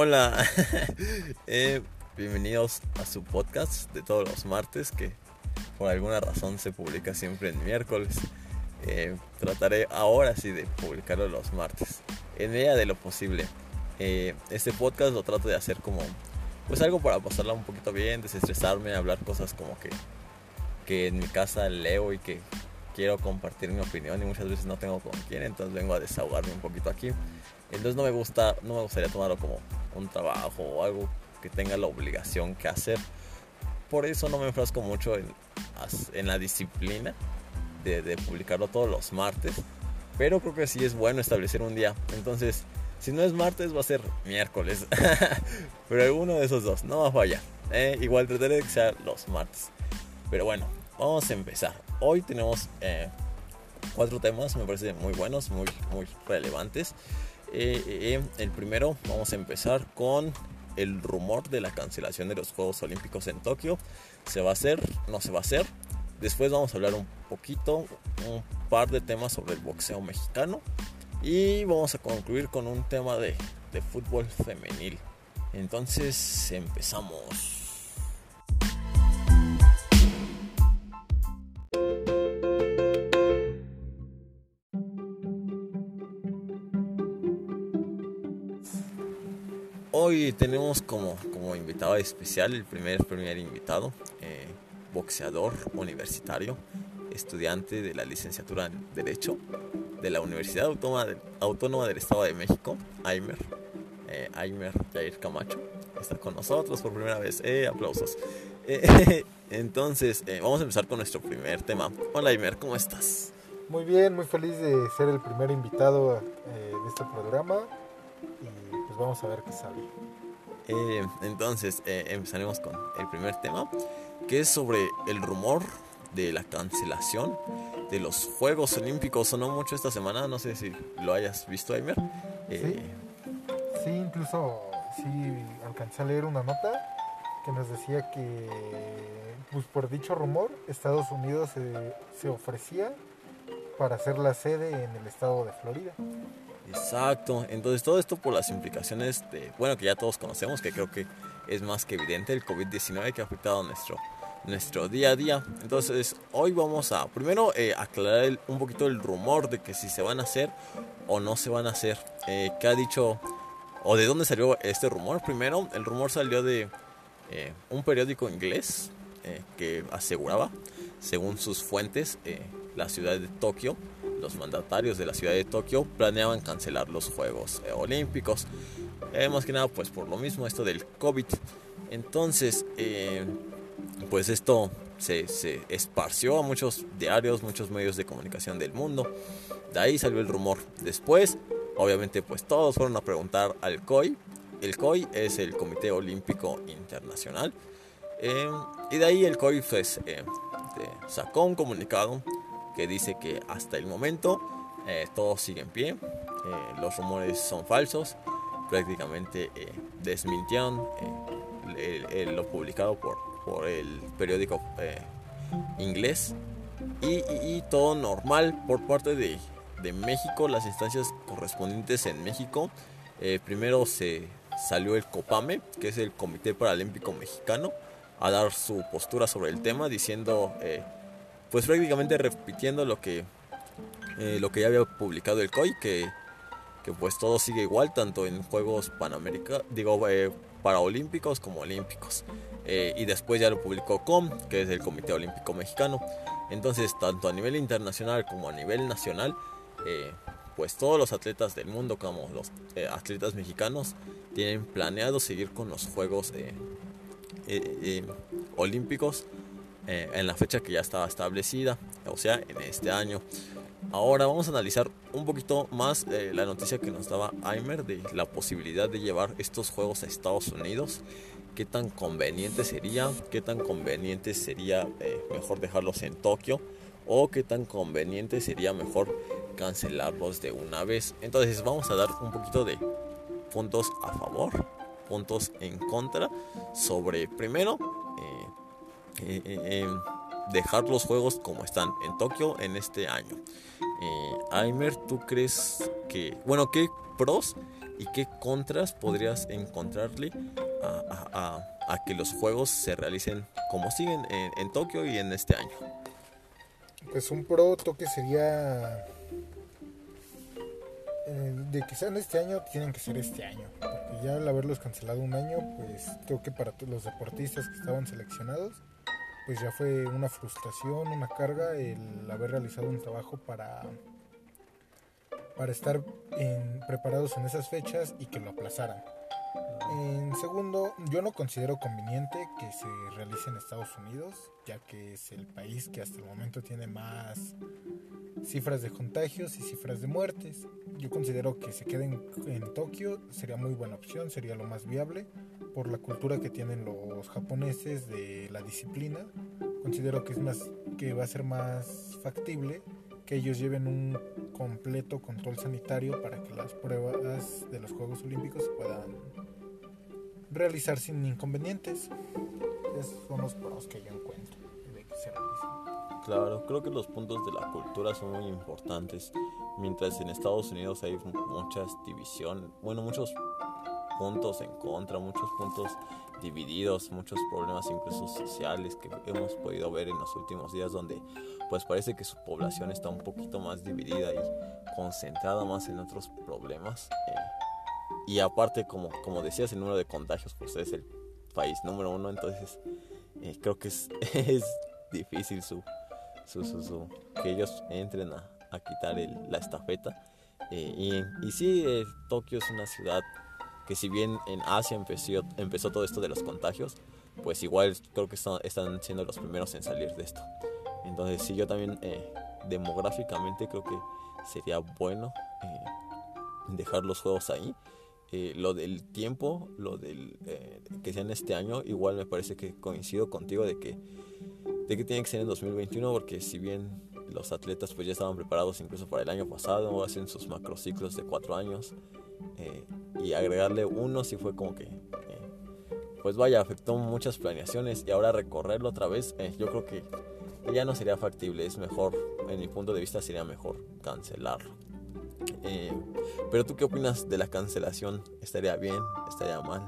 Hola, eh, bienvenidos a su podcast de todos los martes que por alguna razón se publica siempre en miércoles. Eh, trataré ahora sí de publicarlo los martes, en medida de lo posible. Eh, este podcast lo trato de hacer como pues algo para pasarla un poquito bien, desestresarme, hablar cosas como que, que en mi casa leo y que quiero compartir mi opinión y muchas veces no tengo con quién, entonces vengo a desahogarme un poquito aquí. Entonces no me gusta, no me gustaría tomarlo como un trabajo o algo que tenga la obligación que hacer. Por eso no me enfrasco mucho en, en la disciplina de, publicarlo todos los martes. Pero creo que sí es bueno establecer un día. Entonces, si no es martes, va a ser miércoles. Pero alguno de esos dos, no va a fallar. Eh, igual trataré de que sea los martes. Pero bueno, vamos a empezar. Hoy tenemos eh, cuatro temas, me parecen muy buenos, muy, muy relevantes. Eh, eh, el primero, vamos a empezar con el rumor de la cancelación de los Juegos Olímpicos en Tokio. ¿Se va a hacer? ¿No se va a hacer? Después vamos a hablar un poquito, un par de temas sobre el boxeo mexicano. Y vamos a concluir con un tema de, de fútbol femenil. Entonces empezamos. Hoy tenemos como, como invitado especial el primer, primer invitado, eh, boxeador universitario, estudiante de la licenciatura en Derecho de la Universidad Autónoma, de, Autónoma del Estado de México, Aimer, eh, Aimer Jair Camacho, está con nosotros por primera vez. Eh, aplausos. Eh, entonces, eh, vamos a empezar con nuestro primer tema. Hola Aimer, ¿cómo estás? Muy bien, muy feliz de ser el primer invitado eh, de este programa vamos a ver qué sale. Eh, entonces, eh, empezaremos con el primer tema, que es sobre el rumor de la cancelación de los Juegos Olímpicos. Sonó mucho esta semana, no sé si lo hayas visto, Aimer. Eh, sí. sí, incluso sí alcancé a leer una nota que nos decía que, pues por dicho rumor, Estados Unidos se, se ofrecía para hacer la sede en el estado de Florida. Exacto, entonces todo esto por las implicaciones de, bueno, que ya todos conocemos, que creo que es más que evidente el COVID-19 que ha afectado nuestro, nuestro día a día. Entonces hoy vamos a primero eh, aclarar el, un poquito el rumor de que si se van a hacer o no se van a hacer. Eh, ¿Qué ha dicho o de dónde salió este rumor? Primero, el rumor salió de eh, un periódico inglés eh, que aseguraba, según sus fuentes, eh, la ciudad de Tokio, los mandatarios de la ciudad de Tokio planeaban cancelar los Juegos eh, Olímpicos. Eh, más que nada, pues por lo mismo, esto del COVID. Entonces, eh, pues esto se, se, esparció a muchos diarios, muchos medios de comunicación del mundo. De ahí salió el rumor. Después, obviamente, pues todos fueron a preguntar al COI. El COI es el Comité Olímpico Internacional. y de ahí el COI pues, sacó un comunicado que dice que hasta el momento eh, todo sigue en pie, eh, los rumores son falsos, prácticamente eh, desmintieron el, lo publicado por, por el periódico inglés. Y, y, y, todo normal por parte de, de, México, las instancias correspondientes en México. primero se salió el COPAME, que es el Comité Paralímpico Mexicano, a dar su postura sobre el tema diciendo pues prácticamente repitiendo lo que eh, lo que ya había publicado el COI que, que pues todo sigue igual tanto en juegos panamericanos digo eh, paraolímpicos como olímpicos. Eh, y después ya lo publicó COM que es el Comité Olímpico Mexicano. Entonces tanto a nivel internacional como a nivel nacional eh, pues todos los atletas del mundo como los atletas mexicanos tienen planeado seguir con los juegos olímpicos eh, en la fecha que ya estaba establecida, o sea, en este año. Ahora vamos a analizar un poquito más eh, la noticia que nos daba Aimer de la posibilidad de llevar estos juegos a Estados Unidos. Qué tan conveniente sería, qué tan conveniente sería eh, mejor dejarlos en Tokio o qué tan conveniente sería mejor cancelarlos de una vez. Entonces vamos a dar un poquito de puntos a favor, puntos en contra sobre primero eh, eh, dejar los juegos como están en Tokio en este año. Eh, Aimer, ¿tú crees que, bueno, qué pros y qué contras podrías encontrarle a, que los juegos se realicen como siguen en, Tokio y en este año. Pues un pro toque sería eh, de que sean este año, tienen que ser este año. Porque ya al haberlos cancelado un año, pues creo que para los deportistas que estaban seleccionados, pues ya fue una frustración, una carga el haber realizado un trabajo para para estar preparados en esas fechas y que lo aplazaran. En segundo, yo no considero conveniente que se realice en Estados Unidos, ya que es el país que hasta el momento tiene más cifras de contagios y cifras de muertes. Yo considero que se queden en Tokio sería muy buena opción, sería lo más viable por la cultura que tienen los japoneses de la disciplina. Considero que es más que va a ser más factible que ellos lleven un completo control sanitario para que las pruebas de los Juegos Olímpicos se puedan realizar sin inconvenientes. Esos son los pros que yo encuentro de que se realicen. Claro, creo que los puntos de la cultura son muy importantes. Mientras en Estados Unidos hay muchas divisiones, bueno, muchos puntos en contra, muchos puntos divididos, muchos problemas incluso sociales que hemos podido ver en los últimos días donde pues parece que su población está un poquito más dividida y concentrada más en otros problemas. Eh, y aparte, como, como decías, el número de contagios pues es el país número uno, entonces eh, creo que es, es difícil su, su, su, que ellos entren a, a quitar la estafeta. Eh, y, y sí, Tokio es una ciudad que si bien en Asia empezó, empezó todo esto de los contagios, pues igual creo que están, siendo los primeros en salir de esto. Entonces sí, yo también eh, demográficamente creo que sería bueno eh, dejar los juegos ahí. Eh, lo del tiempo, lo del que sea en este año, igual me parece que coincido contigo de que, de que tiene que ser en 2021 porque si bien los atletas pues ya estaban preparados incluso para el año pasado, hacen sus macrociclos de cuatro años, eh, y agregarle uno si fue como que eh, pues vaya afectó muchas planeaciones y ahora recorrerlo otra vez eh, yo creo que ya no sería factible es mejor en mi punto de vista sería mejor cancelarlo. Pero tú qué opinas de la cancelación estaría bien estaría mal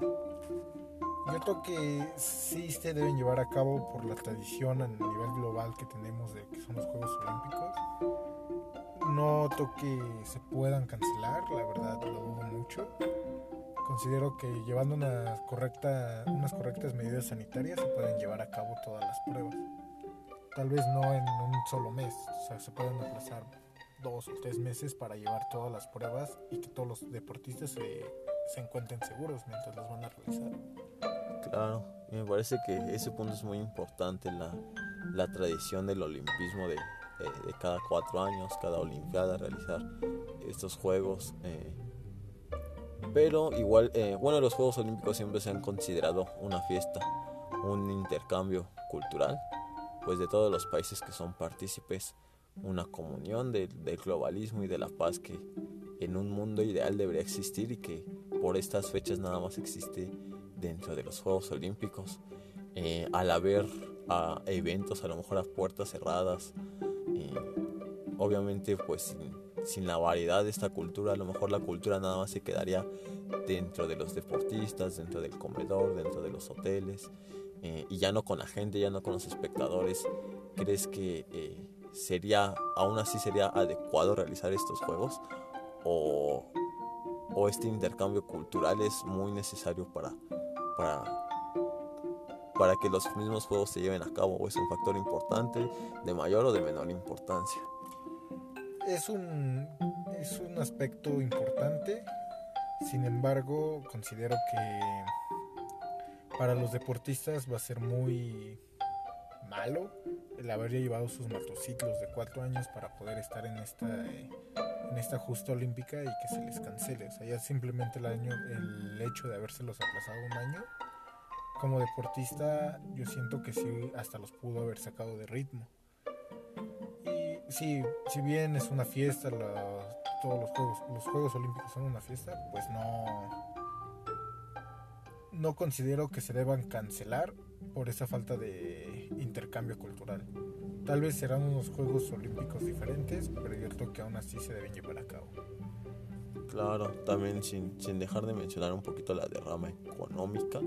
yo creo que sí se deben llevar a cabo por la tradición a nivel global que tenemos de que son los Juegos Olímpicos noto que se puedan cancelar, la verdad lo dudo mucho. Considero que llevando una correcta, unas correctas medidas sanitarias se pueden llevar a cabo todas las pruebas. Tal vez no en un solo mes, o sea, se pueden aplazar dos o tres meses para llevar todas las pruebas y que todos los deportistas se, se encuentren seguros mientras las van a realizar. Claro, me parece que ese punto es muy importante, la, la tradición del olimpismo de eh, de cada cuatro años, cada Olimpiada, realizar estos Juegos. Eh, pero igual, eh, bueno, los Juegos Olímpicos siempre se han considerado una fiesta, un intercambio cultural, pues de todos los países que son partícipes, una comunión del globalismo y de la paz que en un mundo ideal debería existir y que por estas fechas nada más existe dentro de los Juegos Olímpicos. al haber a eventos a lo mejor a puertas cerradas, obviamente pues sin, la variedad de esta cultura, a lo mejor la cultura nada más se quedaría dentro de los deportistas, dentro del comedor, dentro de los hoteles, eh, y ya no con la gente, ya no con los espectadores. ¿Crees que eh, sería, aún así sería adecuado realizar estos juegos? ¿O, o este intercambio cultural es muy necesario para, para, para que los mismos juegos se lleven a cabo es un factor importante de mayor o de menor importancia. Es un, es un aspecto importante, sin embargo considero que para los deportistas va a ser muy malo el haber llevado sus motociclos de cuatro años para poder estar en esta en esta justa olímpica y que se les cancele. O sea, ya simplemente el año, el hecho de habérselos aplazado un año como deportista yo siento que sí hasta los pudo haber sacado de ritmo. Y sí, si bien es una fiesta, todos los juegos, los Juegos Olímpicos son una fiesta, pues no, no considero que se deban cancelar por esa falta de intercambio cultural. Tal vez serán unos Juegos Olímpicos diferentes, pero yo creo que aún así se deben llevar a cabo. Claro, también sin, dejar de mencionar un poquito la derrama económica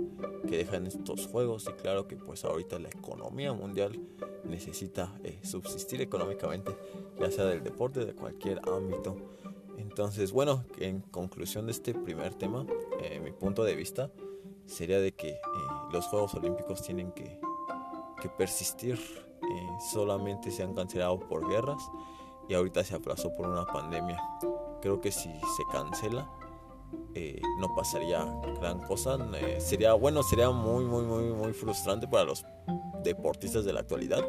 que dejan estos juegos y claro que pues ahorita la economía mundial necesita eh, subsistir económicamente, ya sea del deporte, de cualquier ámbito. Entonces, bueno, en conclusión de este primer tema, eh, mi punto de vista sería de que eh, los Juegos Olímpicos tienen que persistir, solamente se han cancelado por guerras y ahorita se aplazó por una pandemia creo que si se cancela eh, no pasaría gran cosa. Eh, sería bueno, sería muy, muy, muy, muy frustrante para los deportistas de la actualidad.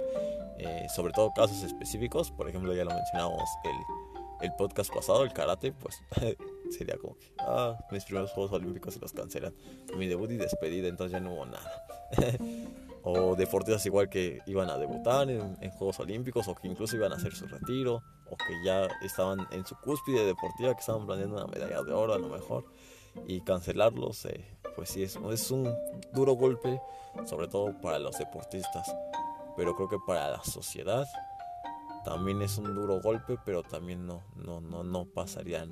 Eh, sobre todo casos específicos, por ejemplo, ya lo mencionábamos el, el podcast pasado, el karate, pues sería como que, ah, mis primeros Juegos Olímpicos se los cancelan. Mi debut y despedida, entonces ya no hubo nada. o deportistas igual que iban a debutar en, Juegos Olímpicos o que incluso iban a hacer su retiro o que ya estaban en su cúspide deportiva, que estaban planeando una medalla de oro a lo mejor y cancelarlos, eh, pues sí, es, un duro golpe, sobre todo para los deportistas, pero creo que para la sociedad también es un duro golpe, pero también no, no, no, no pasaría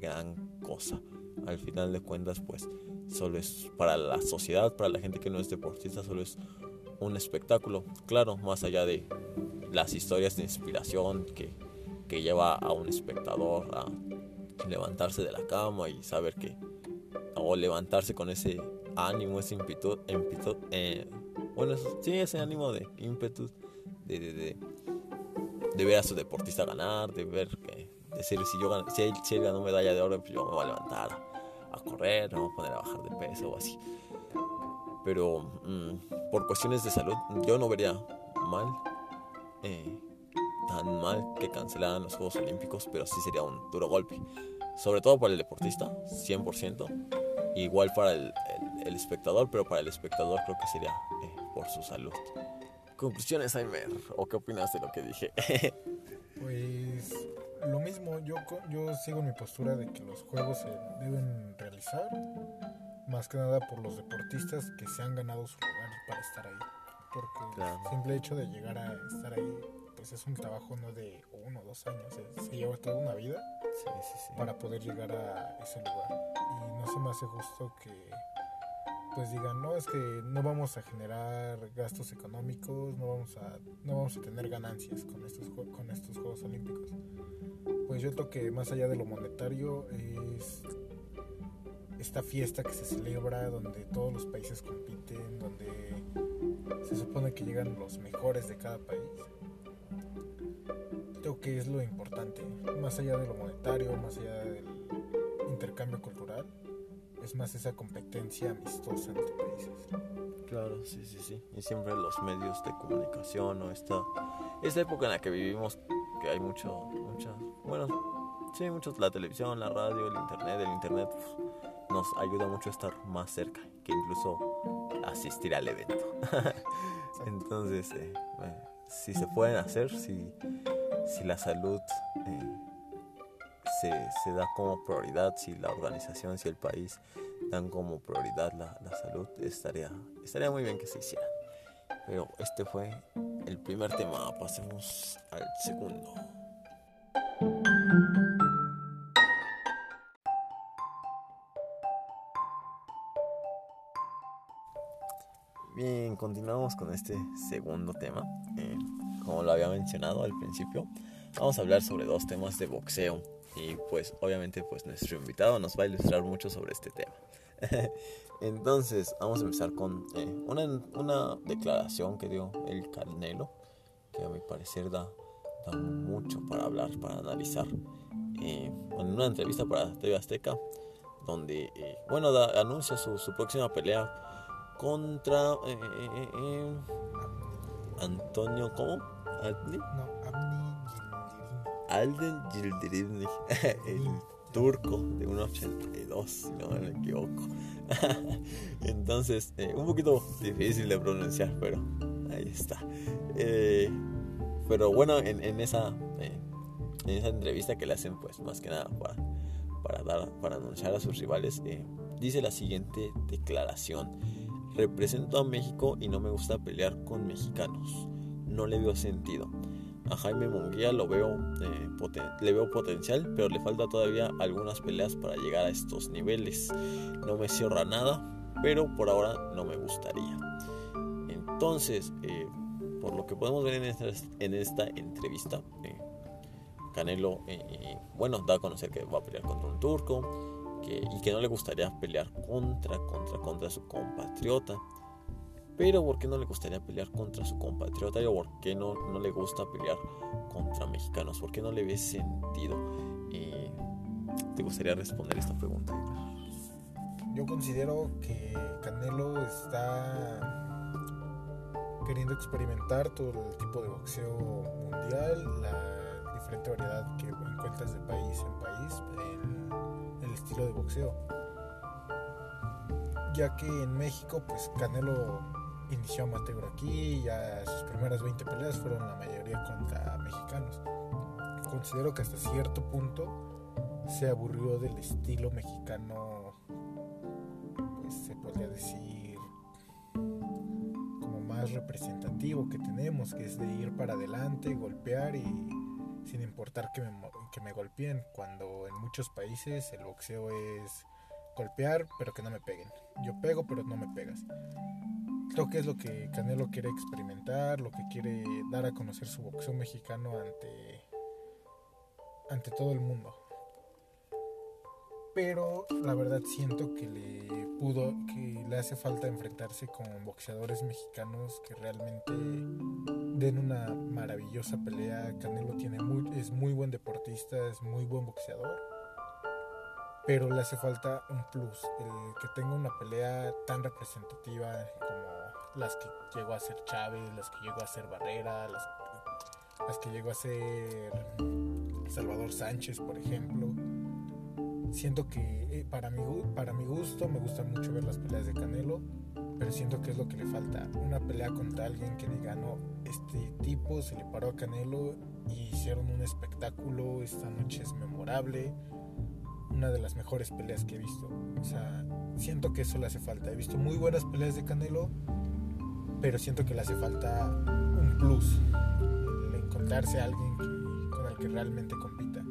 gran cosa. Al final de cuentas, pues solo es para la sociedad, para la gente que no es deportista, solo es un espectáculo. Claro, más allá de las historias de inspiración que, que lleva a un espectador a levantarse de la cama y saber que, o levantarse con ese ánimo, ese ímpetu, eh, bueno, sí, ese ánimo de ímpetu, de, de, de, ver a su deportista ganar, de ver que, decir, si yo si él, si él ganó medalla de oro, pues yo me voy a levantar a correr, no a poner a bajar de peso o así. Pero mm, por cuestiones de salud, yo no vería mal, eh, tan mal que cancelaran los Juegos Olímpicos, pero sí sería un duro golpe. Sobre todo para el deportista, 100%. Igual para el, el, espectador, pero para el espectador creo que sería eh, por su salud. Conclusiones, Aimer, ¿o qué opinas de lo que dije? pues lo mismo, yo, yo sigo mi postura de que los juegos se deben realizar, más que nada por los deportistas que se han ganado su lugar para estar ahí. Porque el simple hecho de llegar a estar ahí, pues es un trabajo no de uno o dos años, se lleva toda una vida para poder llegar a ese lugar. Y no se me hace justo que pues digan, no, es que no vamos a generar gastos económicos, no vamos a, no vamos a tener ganancias con estos, con estos Juegos Olímpicos. Pues yo creo que más allá de lo monetario es esta fiesta que se celebra donde todos los países compiten, donde se supone que llegan los mejores de cada país. Creo que es lo importante, más allá de lo monetario, más allá del intercambio cultural es más esa competencia amistosa entre países. Claro, sí, sí, sí. Y siempre los medios de comunicación o esta, esta época en la que vivimos, que hay mucho, muchas, bueno, sí, muchos, la televisión, la radio, el internet, el internet pues, nos ayuda mucho a estar más cerca que incluso asistir al evento. Entonces, eh, si se pueden hacer, si, si la salud... Eh, se, da como prioridad, si la organización, si el país dan como prioridad la, salud, estaría, estaría muy bien que se hiciera. Pero este fue el primer tema, pasemos al segundo. Bien, continuamos con este segundo tema. Eh, como lo había mencionado al principio, vamos a hablar sobre dos temas de boxeo y pues obviamente pues nuestro invitado nos va a ilustrar mucho sobre este tema. Entonces vamos a empezar con eh, una, declaración que dio el Canelo, que a mi parecer da, mucho para hablar, para analizar. Eh, en una entrevista para TV Azteca, donde, eh, bueno, anuncia su, próxima pelea contra Antonio, ¿cómo? No, Alden Yildirimni, el turco de 1.82, si no me equivoco. Entonces, eh, un poquito difícil de pronunciar, pero ahí está. Eh, pero bueno, en, esa, eh, en esa entrevista que le hacen, pues más que nada para, para, dar, para anunciar a sus rivales, dice la siguiente declaración. Represento a México y no me gusta pelear con mexicanos. No le veo sentido a Jaime Munguía lo veo, eh, le veo potencial, pero le falta todavía algunas peleas para llegar a estos niveles. No me cierra nada, pero por ahora no me gustaría. Entonces, eh, por lo que podemos ver en esta, en esta entrevista, eh, Canelo, bueno, da a conocer que va a pelear contra un turco y que no le gustaría pelear contra, contra, contra su compatriota. Pero ¿por qué no le gustaría pelear contra su compatriota? ¿O por qué no, no le gusta pelear contra mexicanos? ¿Por qué no le ve sentido? ¿Te gustaría responder esta pregunta? Yo considero que Canelo está queriendo experimentar todo el tipo de boxeo mundial, la diferente variedad que encuentras de país en país en el estilo de boxeo. Ya que en México, pues Canelo inició amateur aquí, ya sus primeras 20 peleas fueron la mayoría contra mexicanos. Considero que hasta cierto punto se aburrió del estilo mexicano, pues se podría decir, como más representativo que tenemos, que es de ir para adelante, golpear y sin importar que me, que me golpeen, cuando en muchos países el boxeo es golpear pero que no me peguen. Yo pego pero no me pegas. Creo que es lo que Canelo quiere experimentar, lo que quiere dar a conocer su boxeo mexicano ante, ante todo el mundo. Pero la verdad siento que le pudo, que le hace falta enfrentarse con boxeadores mexicanos que realmente den una maravillosa pelea. Canelo tiene muy, es muy buen deportista, es muy buen boxeador pero le hace falta un plus, el que tenga una pelea tan representativa como las que llegó a ser Chávez, las que llegó a ser Barrera, las, que llegó a ser Salvador Sánchez, por ejemplo. Siento que eh, para, mi, para mi gusto me gusta mucho ver las peleas de Canelo, pero siento que es lo que le falta. Una pelea contra alguien que diga, no, este tipo se le paró a Canelo y hicieron un espectáculo, esta noche es memorable, una de las mejores peleas que he visto. O sea, siento que eso le hace falta. He visto muy buenas peleas de Canelo, pero siento que le hace falta un plus, el encontrarse a alguien con el que realmente compita.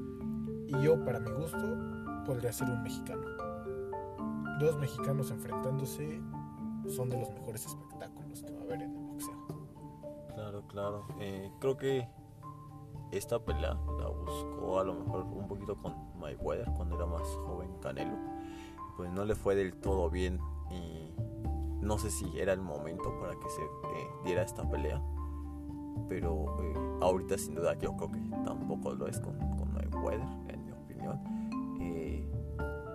Y yo, para mi gusto, podría ser un mexicano. Dos mexicanos enfrentándose son de los mejores espectáculos que va a haber en el boxeo. Claro, claro. Eh, creo que esta pelea la buscó a lo mejor un poquito con Mayweather cuando era más joven Canelo. Pues no le fue del todo bien y no sé si era el momento para que se eh, diera esta pelea. Pero eh, ahorita sin duda yo creo que tampoco lo es con, con Mayweather, en mi opinión. Eh,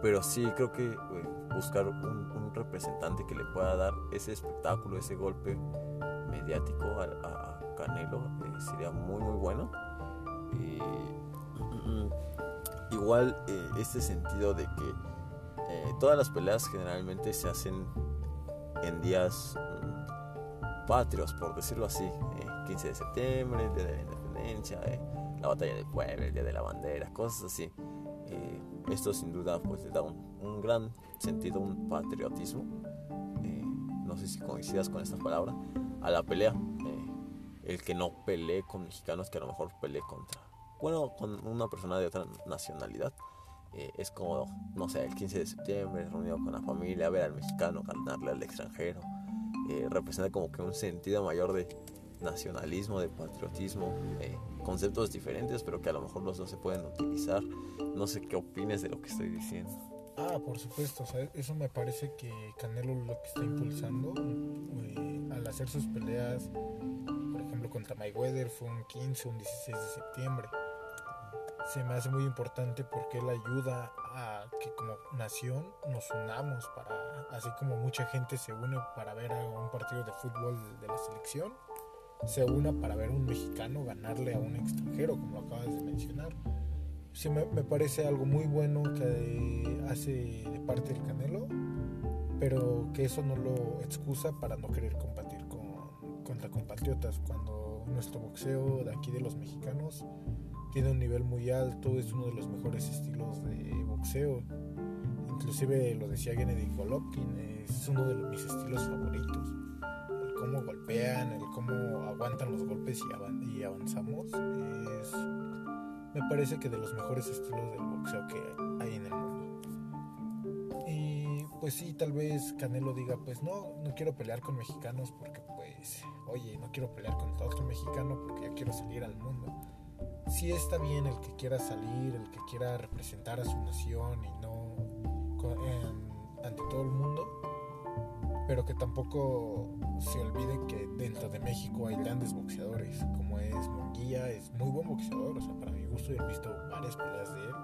pero sí creo que buscar un, representante que le pueda dar ese espectáculo, ese golpe mediático a, Canelo sería muy muy bueno. Igual este sentido de que todas las peleas generalmente se hacen en días mm, patrios, por decirlo así, 15 eh, de septiembre, el Día de la Independencia, eh, la Batalla del Pueblo, el Día de la Bandera, cosas así. Eh, esto sin duda pues le da un, gran sentido, un patriotismo, no sé si coincidas con esta palabra, a la pelea. el que no pelee con mexicanos, que a lo mejor pelee contra, bueno, con una persona de otra nacionalidad. Eh, es como, no sé, el 15 de septiembre, reunido con la familia, ver al mexicano ganarle al extranjero. Eh, representa como que un sentido mayor de nacionalismo, de patriotismo, eh, conceptos diferentes, pero que a lo mejor los dos se pueden utilizar. No sé qué opines de lo que estoy diciendo. Ah, por supuesto, eso me parece que Canelo lo que está impulsando al hacer sus peleas, por ejemplo, contra Mayweather fue un 15, un 16 de septiembre se me hace muy importante porque él ayuda a que como nación nos unamos para, así como mucha gente se une para ver a un partido de fútbol de la selección, se una para ver a un mexicano ganarle a un extranjero, como lo acabas de mencionar. Sí, me, me parece algo muy bueno que hace de parte del Canelo, pero que eso no lo excusa para no querer combatir con, contra compatriotas, cuando nuestro boxeo de aquí de los mexicanos tiene un nivel muy alto, es uno de los mejores estilos de boxeo. Inclusive lo decía Gennady Golovkin, es uno de mis estilos favoritos. El cómo golpean, el cómo aguantan los golpes y, avanzamos. Es, me parece que de los mejores estilos del boxeo que hay en el mundo. Y pues sí, tal vez Canelo diga, pues no, no quiero pelear con mexicanos porque pues, oye, no quiero pelear con otro mexicano porque ya quiero salir al mundo. Sí está bien el que quiera salir, el que quiera representar a su nación y no ante todo el mundo, pero que tampoco se olvide que dentro de México hay grandes boxeadores, como es Monguía, es muy buen boxeador, o sea, gusto he visto varias peleas de él,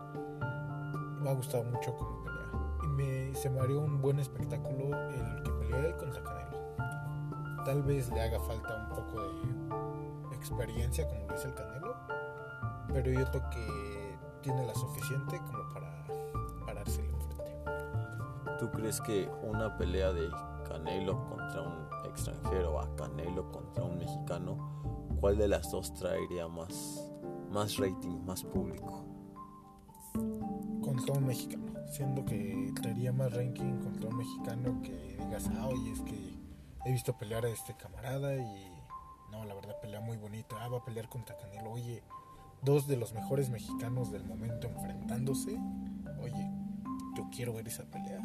me ha gustado mucho como pelea, y me, se me haría un buen espectáculo el que peleó él contra Canelo. Tal vez le haga falta un poco de experiencia, como dice el Canelo, pero yo creo que tiene la suficiente como para pararse enfrente. ¿Tú crees que una pelea de Canelo contra un extranjero a Canelo contra un mexicano, ¿cuál de las dos traería más, más rating, más público? Contra un mexicano, siendo que traería más ranking contra un mexicano que digas, ah, oye, es que he visto pelear a este camarada y no, la verdad pelea muy bonita, ah, va a pelear contra Canelo, oye, dos de los mejores mexicanos del momento enfrentándose, oye, yo quiero ver esa pelea.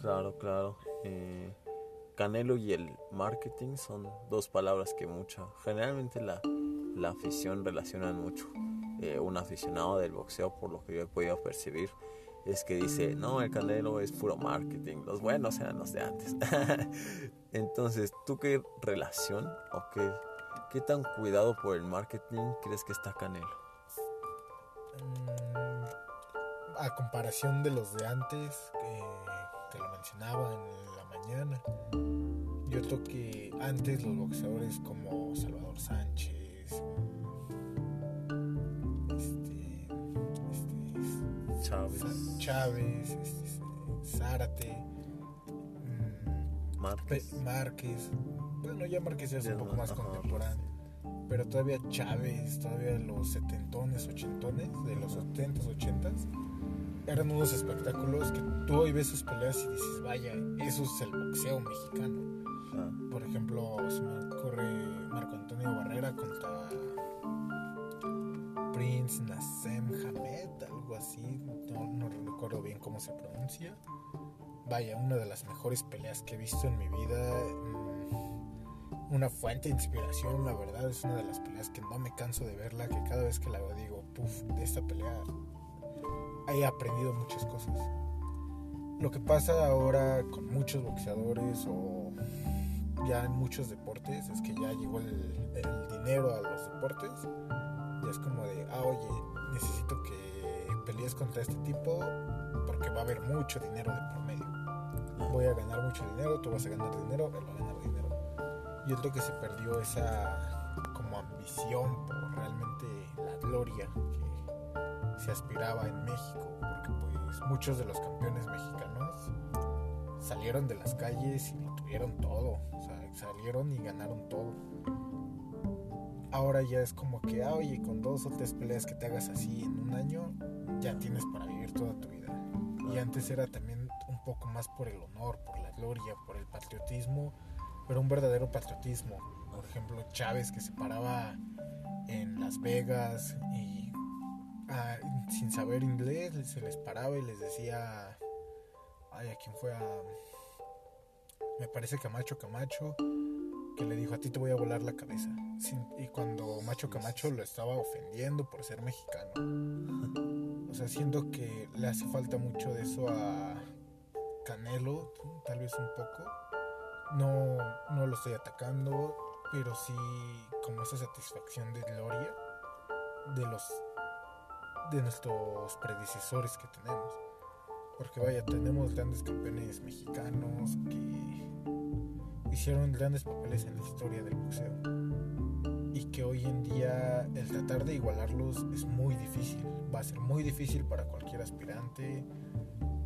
Claro, claro. Eh, Canelo y el marketing son dos palabras que mucha, generalmente la, la afición relacionan mucho. Eh, un aficionado del boxeo, por lo que yo he podido percibir, es que dice, no, el Canelo es puro marketing, los buenos eran los de antes. Entonces, ¿tú qué relación o qué, qué tan cuidado por el marketing crees que está Canelo? Mm, a comparación de los de antes, que lo mencionaba en la mañana, yo creo que antes los boxeadores como Salvador Sánchez, este, este, Chávez, Chávez este, Zárate, mm, Márquez. Márquez. Bueno, ya Márquez es un poco más contemporáneo. Pero todavía Chávez, todavía los setentones, ochentones, de los setentas, ochentas, eran unos espectáculos que tú hoy ves sus peleas y dices, vaya, eso es el boxeo mexicano. Ah. Por ejemplo, se me ocurre Antonio Barrera contra Prince Nasem Hamed, algo así, no, no recuerdo bien cómo se pronuncia. Vaya, una de las mejores peleas que he visto en mi vida. mm, Una fuente de inspiración, la verdad, es una de las peleas que no me canso de verla, que cada vez que la veo digo, puff, de esta pelea he aprendido muchas cosas. Lo que pasa ahora con muchos boxeadores o ya en muchos deportes es que ya llegó el, el dinero a los deportes. Y es como de, ah, oye, necesito que pelees contra este tipo porque va a haber mucho dinero de por medio. Voy a ganar mucho dinero, tú vas a ganar dinero, él va a ganar dinero. Y es lo que se perdió esa como ambición por realmente la gloria que se aspiraba en México, porque pues muchos de los campeones mexicanos salieron de las calles y lo tuvieron todo, o sea, salieron y ganaron todo. Ahora ya es como que, ah, oye, con dos o tres peleas que te hagas así en un año, ya tienes para vivir toda tu vida. Y antes era también un poco más por el honor, por la gloria, por el patriotismo, pero un verdadero patriotismo. Por ejemplo, Chávez que se paraba en Las Vegas y ah, sin saber inglés se les paraba y les decía, ay, ¿a quién fue? A, me parece Camacho Camacho, que le dijo, a ti te voy a volar la cabeza. Sin- y cuando Macho Camacho lo estaba ofendiendo por ser mexicano. O sea, siento que le hace falta mucho de eso a Canelo, tal vez un poco. No, no lo estoy atacando, pero sí como esa satisfacción de gloria de los de nuestros predecesores que tenemos. Porque vaya, tenemos grandes campeones mexicanos que hicieron grandes papeles en la historia del boxeo. Y que hoy en día el tratar de igualarlos es muy difícil. Va a ser muy difícil para cualquier aspirante,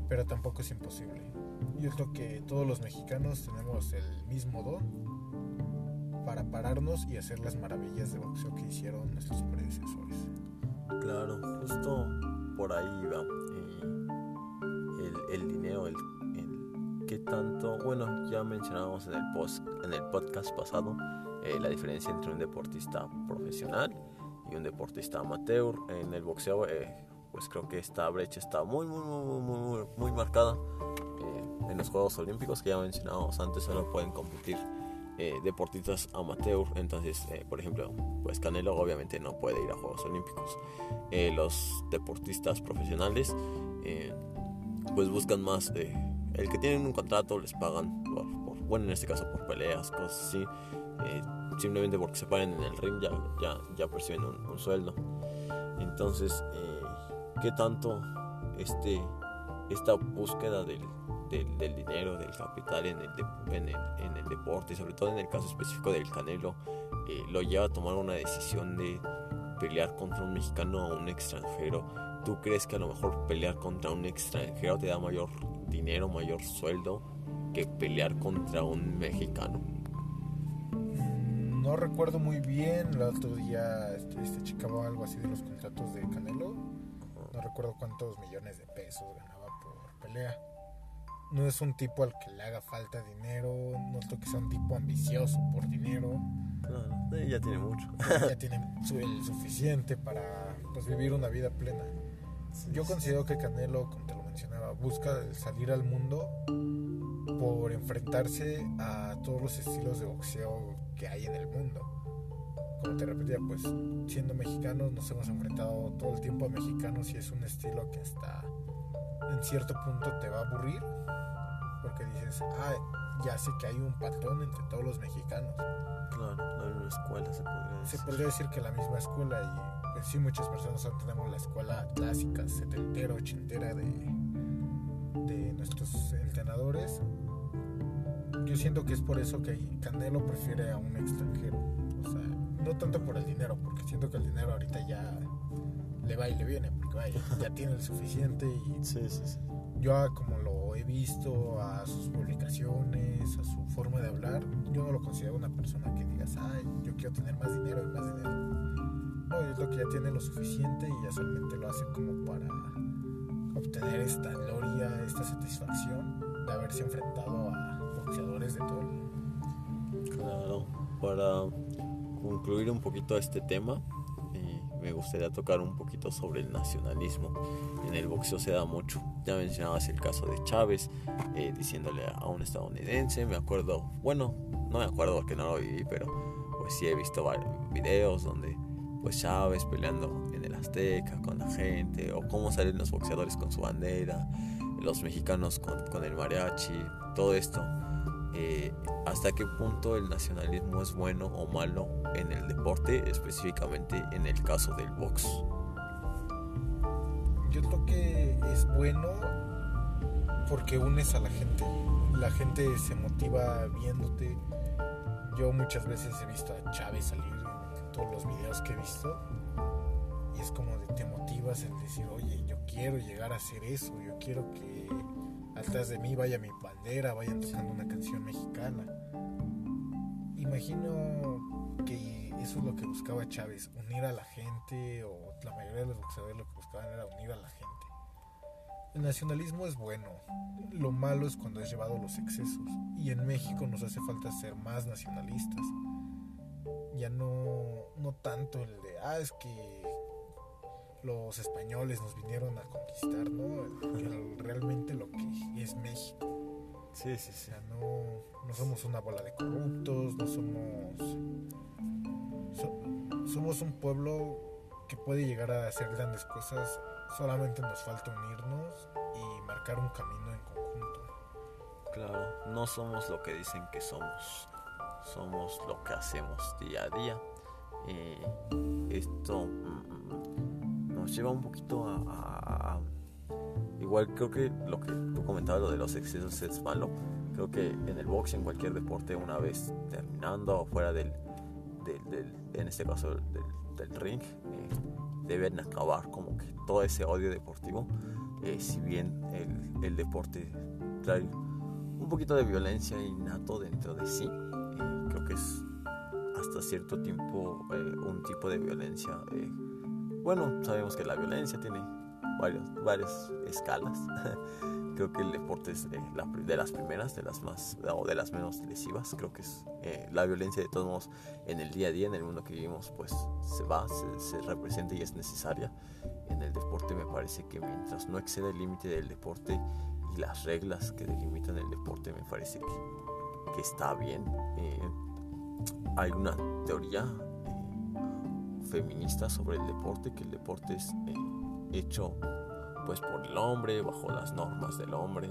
pero tampoco es imposible. Yo creo que todos los mexicanos tenemos el mismo don para pararnos y hacer las maravillas de boxeo que hicieron nuestros predecesores. Claro, justo por ahí va. Tanto, bueno, ya mencionábamos en el, post, en el podcast pasado eh, la diferencia entre un deportista profesional y un deportista amateur. En el boxeo, eh, pues creo que esta brecha está muy, muy, muy, muy, muy marcada. Eh, en los Juegos Olímpicos que ya mencionábamos antes, solo pueden competir deportistas amateur. Entonces, por ejemplo, pues Canelo obviamente no puede ir a Juegos Olímpicos. los deportistas profesionales, pues buscan más. El que tienen un contrato les pagan por, bueno, en este caso por peleas, cosas así. Eh, simplemente porque se paren en el ring ya, ya, ya perciben un, sueldo. Entonces, eh, ¿qué tanto este, esta búsqueda del, del, dinero, del capital en el, en, el, en el, deporte, sobre todo en el caso específico del Canelo, eh, lo lleva a tomar una decisión de pelear contra un mexicano o un extranjero? ¿Tú crees que a lo mejor pelear contra un extranjero te da mayor dinero, mayor sueldo que pelear contra un mexicano? no recuerdo muy bien, el otro día este, este checaba algo así de los contratos de Canelo. No recuerdo cuántos millones de pesos ganaba por pelea. No es un tipo al que le haga falta dinero, noto que sea un tipo ambicioso por dinero. No, ya tiene mucho. ya tiene el suficiente para pues, vivir una vida plena. Yo considero que Canelo, como te lo mencionaba, busca salir al mundo por enfrentarse a todos los estilos de boxeo que hay en el mundo. Como te repetía, pues siendo mexicanos nos hemos enfrentado todo el tiempo a mexicanos y es un estilo que hasta en cierto punto te va a aburrir porque dices, ah, ya sé que hay un patrón entre todos los mexicanos. Claro, la misma escuela se podría decir. Se podría decir que la misma escuela y sí muchas personas tenemos la escuela clásica, setentera, ochentera de, de nuestros entrenadores yo siento que es por eso que Canelo prefiere a un extranjero. O sea, no tanto por el dinero, porque siento que el dinero ahorita ya le va y le viene, porque vaya, ya tiene el suficiente y sí, sí, sí. yo como lo he visto a sus publicaciones, a su forma de hablar, yo no lo considero una persona que digas, ay, yo quiero tener más dinero y más dinero. No, es lo que ya tiene lo suficiente y ya solamente lo hace como para obtener esta gloria, esta satisfacción de haberse enfrentado a de todo Claro, para concluir un poquito este tema, eh, me gustaría tocar un poquito sobre el nacionalismo. En el boxeo se da mucho. Ya mencionabas el caso de Chávez, eh, diciéndole a un estadounidense, me acuerdo, bueno, no me acuerdo porque no lo viví, pero pues sí he visto varios videos donde pues Chávez peleando en el Azteca con la gente, o cómo salen los boxeadores con su bandera, los mexicanos con, el mariachi, todo esto eh, hasta qué punto el nacionalismo es bueno o malo en el deporte, específicamente en el caso del box. Yo creo que es bueno porque unes a la gente. La gente se motiva viéndote. Yo muchas veces he visto a Chávez salir todos los videos que he visto y es como de te motivas el decir, oye, yo quiero llegar a hacer eso, yo quiero que atrás de mí vaya mi bandera, vayan tocando una canción mexicana. Imagino que eso es lo que buscaba Chávez, unir a la gente, o la mayoría de los boxeadores lo que buscaban era unir a la gente. El nacionalismo es bueno, lo malo es cuando es llevado a los excesos, y en México nos hace falta ser más nacionalistas. Ya no, no tanto el de, ah, es que los españoles nos vinieron a conquistar, ¿no? realmente lo que es México. Sí, sí, sí. O sea, no, no somos una bola de corruptos, no somos... somos un pueblo que puede llegar a hacer grandes cosas, solamente nos falta unirnos y marcar un camino en conjunto. Claro, no somos lo que dicen que somos, somos lo que hacemos día a día. Esto nos lleva un poquito a, Igual creo que lo que tú comentabas, lo de los excesos es malo. Creo que en el box, en cualquier deporte, una vez terminando o fuera del, del, en este caso del, ring, eh, deben acabar como que todo ese odio deportivo. Eh, si bien el, el, deporte trae un poquito de violencia innato dentro de sí, es hasta cierto tiempo un tipo de violencia bueno, sabemos que la violencia tiene varios, varias escalas. creo que el deporte es eh, la, de las primeras, de las más o de las menos lesivas. Creo que es eh, la violencia de todos modos en el día a día, en el mundo que vivimos, pues se va, se, se representa y es necesaria. En el deporte me parece que mientras no excede el límite del deporte y las reglas que delimitan el deporte, me parece que, que está bien. Eh, hay una teoría feminista sobre el deporte, que el deporte es hecho pues por el hombre, bajo las normas del hombre.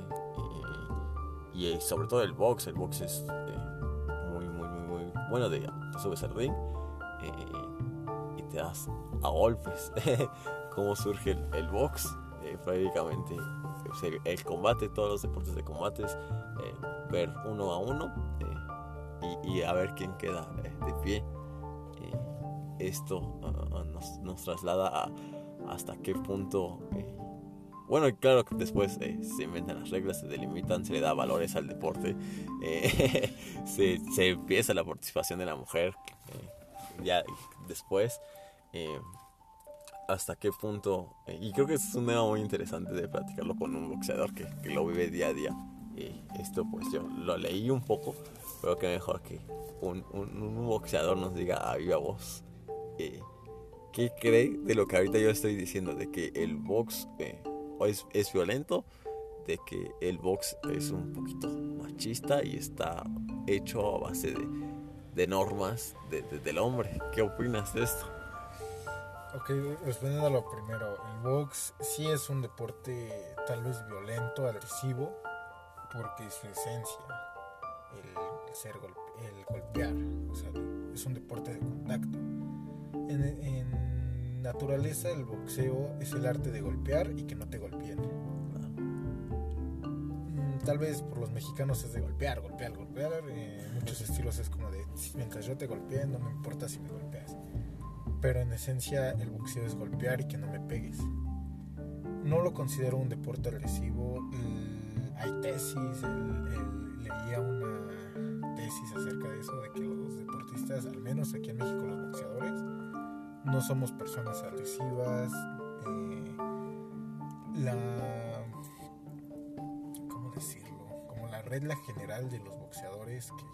y eh, sobre todo el box, el box es eh, muy, muy, muy, muy bueno. De, te subes al ring eh, y te das a golpes. Cómo surge el, box, prácticamente el, combate, todos los deportes de combates, ver uno a uno y, y, a ver quién queda de pie. esto ah, nos, nos, traslada a hasta qué punto bueno, claro que después eh, se inventan las reglas, se delimitan, se le da valores al deporte, eh, se, empieza la participación de la mujer, eh, ya después, hasta qué punto, y creo que es un tema muy interesante de platicarlo con un boxeador que, lo vive día a día. esto pues yo lo leí un poco, pero que mejor que un, un, boxeador nos diga a viva voz. ¿Qué cree de lo que ahorita yo estoy diciendo? De que el box es, es violento, de que el box es un poquito machista y está hecho a base de, de normas de, del hombre. ¿Qué opinas de esto? Ok, respondiendo a lo primero, el box sí es un deporte tal vez violento, agresivo, porque es su esencia, el, ser el golpear, es un deporte de contacto. En, en naturaleza el boxeo es el arte de golpear y que no te golpeen. Mm, tal vez por los mexicanos es de golpear, golpear, golpear. Eh, en muchos estilos es como de mientras yo te golpee no me importa si me golpeas. Pero en esencia el boxeo es golpear y que no me pegues. No lo considero un deporte agresivo. hay tesis, leía una tesis acerca de eso, de que los deportistas, al menos aquí en México los boxeadores, no somos personas agresivas. Eh, la. ¿Cómo decirlo? Como la regla general de los boxeadores que,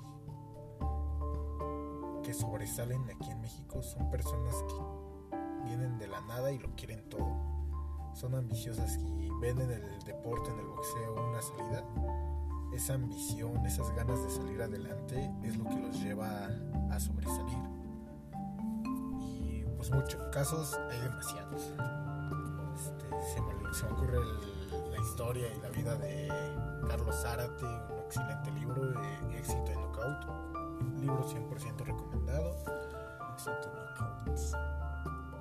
que sobresalen aquí en México son personas que vienen de la nada y lo quieren todo. Son ambiciosas y ven en el deporte, en el boxeo, una salida. Esa ambición, esas ganas de salir adelante es lo que los lleva a sobresalir pues, muchos casos hay demasiados. Este, se, me, ocurre la historia y la vida de Carlos Zárate, un excelente libro de Éxito en Knockout. Un libro 100% recomendado.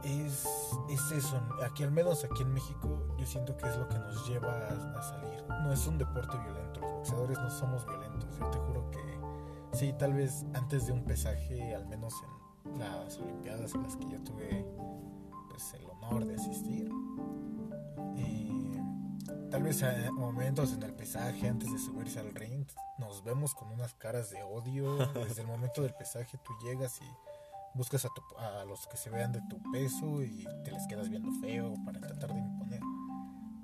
Es, es eso, aquí al menos aquí en México yo siento que es lo que nos lleva a, a salir. No es un deporte violento, los boxeadores no somos violentos. Yo te juro que sí, tal vez antes de un pesaje, al menos en las Olimpiadas a las que yo tuve pues, el honor de asistir. Y tal vez a momentos en el pesaje, antes de subirse al ring, nos vemos con unas caras de odio. Desde el momento del pesaje tú llegas y buscas a, a los que se vean de tu peso y te les quedas viendo feo para tratar de imponer.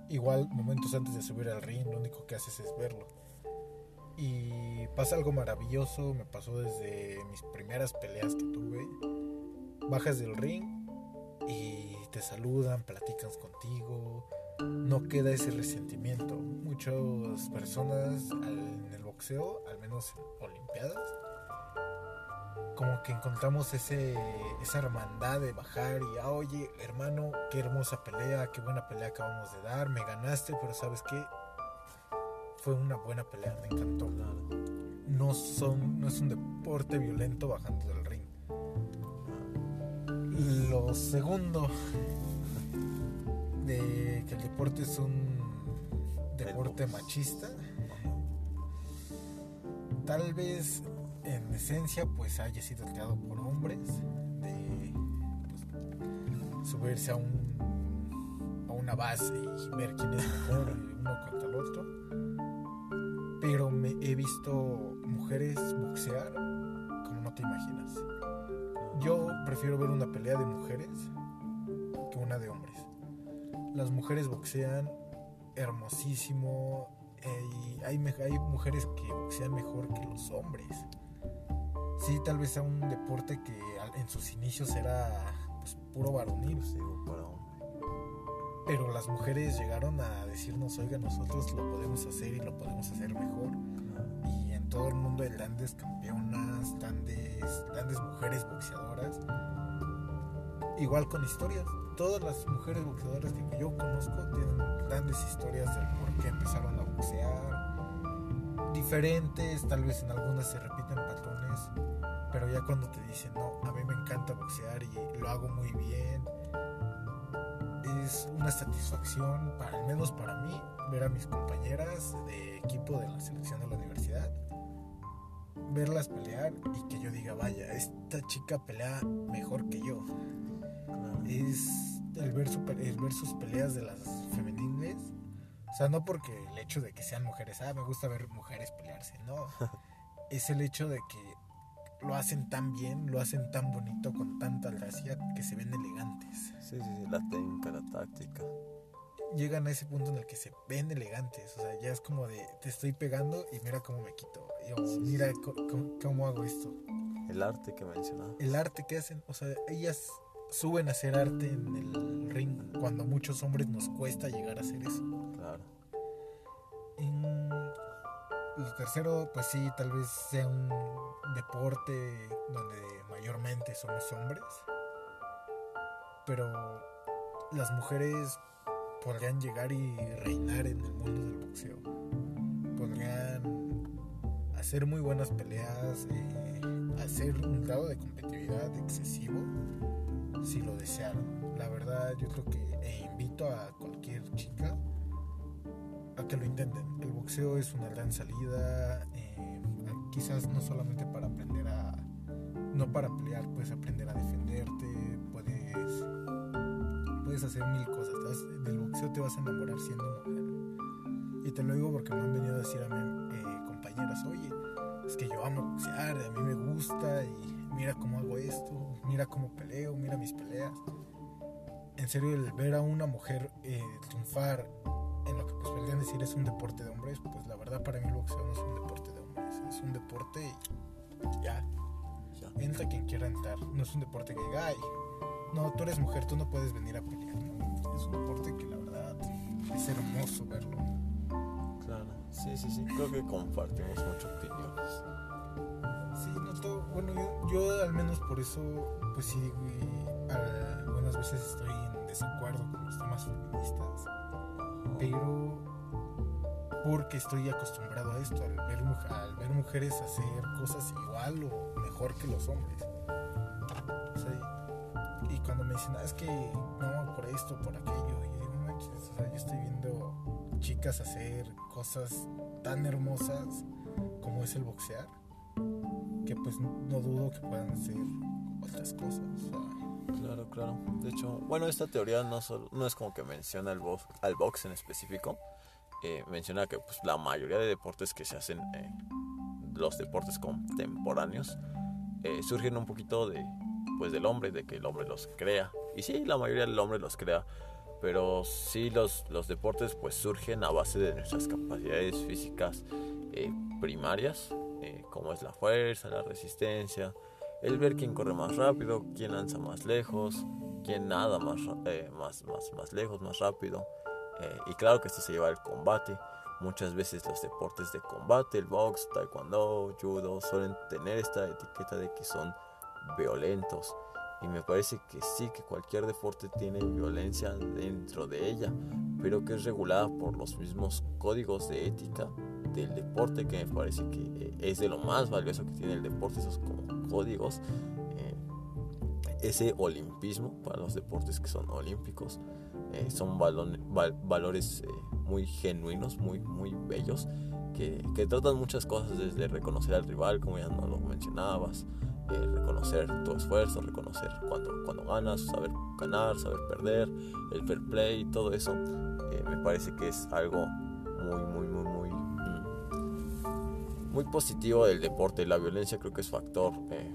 Igual momentos antes de subir al ring, lo único que haces es verlo y pasa algo maravilloso, me pasó desde mis primeras peleas que tuve. Bajas del ring y te saludan, platican contigo, no queda ese resentimiento. Muchas personas en el boxeo, al menos en Olimpiadas, como que encontramos ese, esa hermandad de bajar y, ah, oye, hermano, qué hermosa pelea, qué buena pelea acabamos de dar, me ganaste, pero sabes qué, fue una buena pelea, me encantó. No, son, no es un deporte violento bajando del ring. Lo segundo, de que el deporte es un deporte machista, tal vez en esencia pues haya sido creado por hombres, de pues, subirse a, un, a una base y ver quién es mejor uno contra el otro pero me he visto mujeres boxear como no te imaginas. Yo prefiero ver una pelea de mujeres que una de hombres. Las mujeres boxean hermosísimo, hay, hay, hay mujeres que boxean mejor que los hombres. Sí, tal vez sea un deporte que en sus inicios era pues, puro varonil. Sí, puro pero las mujeres llegaron a decirnos, oiga, nosotros lo podemos hacer y lo podemos hacer mejor. Y en todo el mundo hay grandes campeonas, grandes, grandes mujeres boxeadoras. Igual con historias. Todas las mujeres boxeadoras que yo conozco tienen grandes historias del por qué empezaron a boxear. Diferentes, tal vez en algunas se repiten patrones. Pero ya cuando te dicen, no, a mí me encanta boxear y lo hago muy bien es una satisfacción, para, al menos para mí, ver a mis compañeras de equipo de la selección de la universidad, verlas pelear y que yo diga, vaya, esta chica pelea mejor que yo. Es el ver, el ver sus peleas de las femenines. O sea, no porque el hecho de que sean mujeres, ah, me gusta ver mujeres pelearse, no. es el hecho de que lo hacen tan bien, lo hacen tan bonito, con tanta gracia, que se ven elegantes. Sí, sí, sí, la técnica, la táctica. Llegan a ese punto en el que se ven elegantes, o sea, ya es como de, te estoy pegando y mira cómo me quito, y, mira cómo, hago esto. El arte que mencionaba. El arte que hacen, o sea, ellas suben a hacer arte en el ring cuando a muchos hombres nos cuesta llegar a hacer eso. Claro. Lo tercero, pues sí, tal vez sea un deporte donde mayormente somos hombres. Pero las mujeres podrían llegar y reinar en el mundo del boxeo. Podrían hacer muy buenas peleas, eh, hacer un grado de competitividad excesivo si lo desearan. La verdad, yo creo que e invito a cualquier chica que lo intenten. El boxeo es una gran salida, eh, quizás no solamente para aprender a, no para pelear, puedes aprender a defenderte, puedes, puedes hacer mil cosas. Del boxeo te vas a enamorar siendo mujer. Y te lo digo porque me han venido a decir a mí eh, compañeras, oye, es que yo amo boxear, a mí me gusta y mira cómo hago esto, mira cómo peleo, mira mis peleas. En serio, el ver a una mujer eh, triunfar en lo que pues podrían decir es un deporte de hombres, pues la verdad para mí el boxeo no es un deporte de hombres, es un deporte y ya. Entra quien quiera entrar, no es un deporte que diga, ay, no, tú eres mujer, tú no puedes venir a pelear, es un deporte que la verdad es hermoso verlo. Claro, sí, sí, sí, creo que compartimos mucho opiniones. Sí, no todo, bueno, yo, yo al menos por eso, pues sí, algunas veces estoy en desacuerdo con los temas feministas pero porque estoy acostumbrado a esto, al ver, al ver mujeres hacer cosas igual o mejor que los hombres. y cuando me dicen, ah, es que no, por esto, por aquello, y digo, manches, o sea, yo estoy viendo chicas hacer cosas tan hermosas como es el boxear, que pues no dudo que puedan ser otras cosas. Claro, claro. De hecho, bueno, esta teoría no, solo, no es como que menciona al box, al box en específico. Eh, menciona que pues, la mayoría de deportes que se hacen, eh, los deportes contemporáneos, eh, surgen un poquito de, pues, del hombre, de que el hombre los crea. Y sí, la mayoría del hombre los crea. Pero sí, los, los deportes pues surgen a base de nuestras capacidades físicas primarias, como es la fuerza, la resistencia, el ver quién corre más rápido, quién lanza más lejos, quién nada más, eh, más, más, más lejos, más rápido. Eh, y claro que esto se lleva al combate. Muchas veces los deportes de combate, el box, taekwondo, judo, suelen tener esta etiqueta de que son violentos. Y me parece que sí, que cualquier deporte tiene violencia dentro de ella, pero que es regulada por los mismos códigos de ética del deporte, que me parece que eh, es de lo más valioso que tiene el deporte, esos como códigos, eh, ese olimpismo para los deportes que son olímpicos, eh, son valores eh, muy genuinos, muy, muy bellos, que, que, tratan muchas cosas desde reconocer al rival, como ya no lo mencionabas, reconocer tu esfuerzo, reconocer cuando, cuando ganas, saber ganar, saber perder, el fair play, todo eso, me parece que es algo muy, muy, muy, muy positivo del deporte. La violencia creo que es factor eh,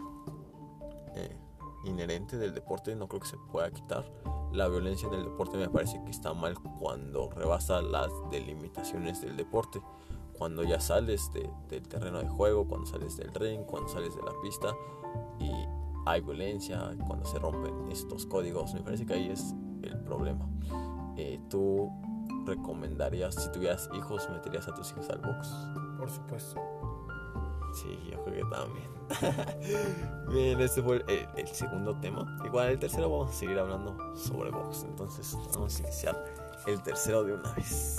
eh, inherente del deporte, no creo que se pueda quitar. La violencia en el deporte me parece que está mal cuando rebasa las delimitaciones del deporte. Cuando ya sales del terreno de juego, cuando sales del ring, cuando sales de la pista y hay violencia, cuando se rompen estos códigos, me parece que ahí es el problema. Eh, ¿Tú recomendarías, si tuvieras hijos, meterías a tus hijos al box? Por supuesto. Sí, yo creo que también. Bien, este fue el, segundo tema. Igual el tercero vamos a seguir hablando sobre box. Entonces vamos a iniciar el tercero de una vez.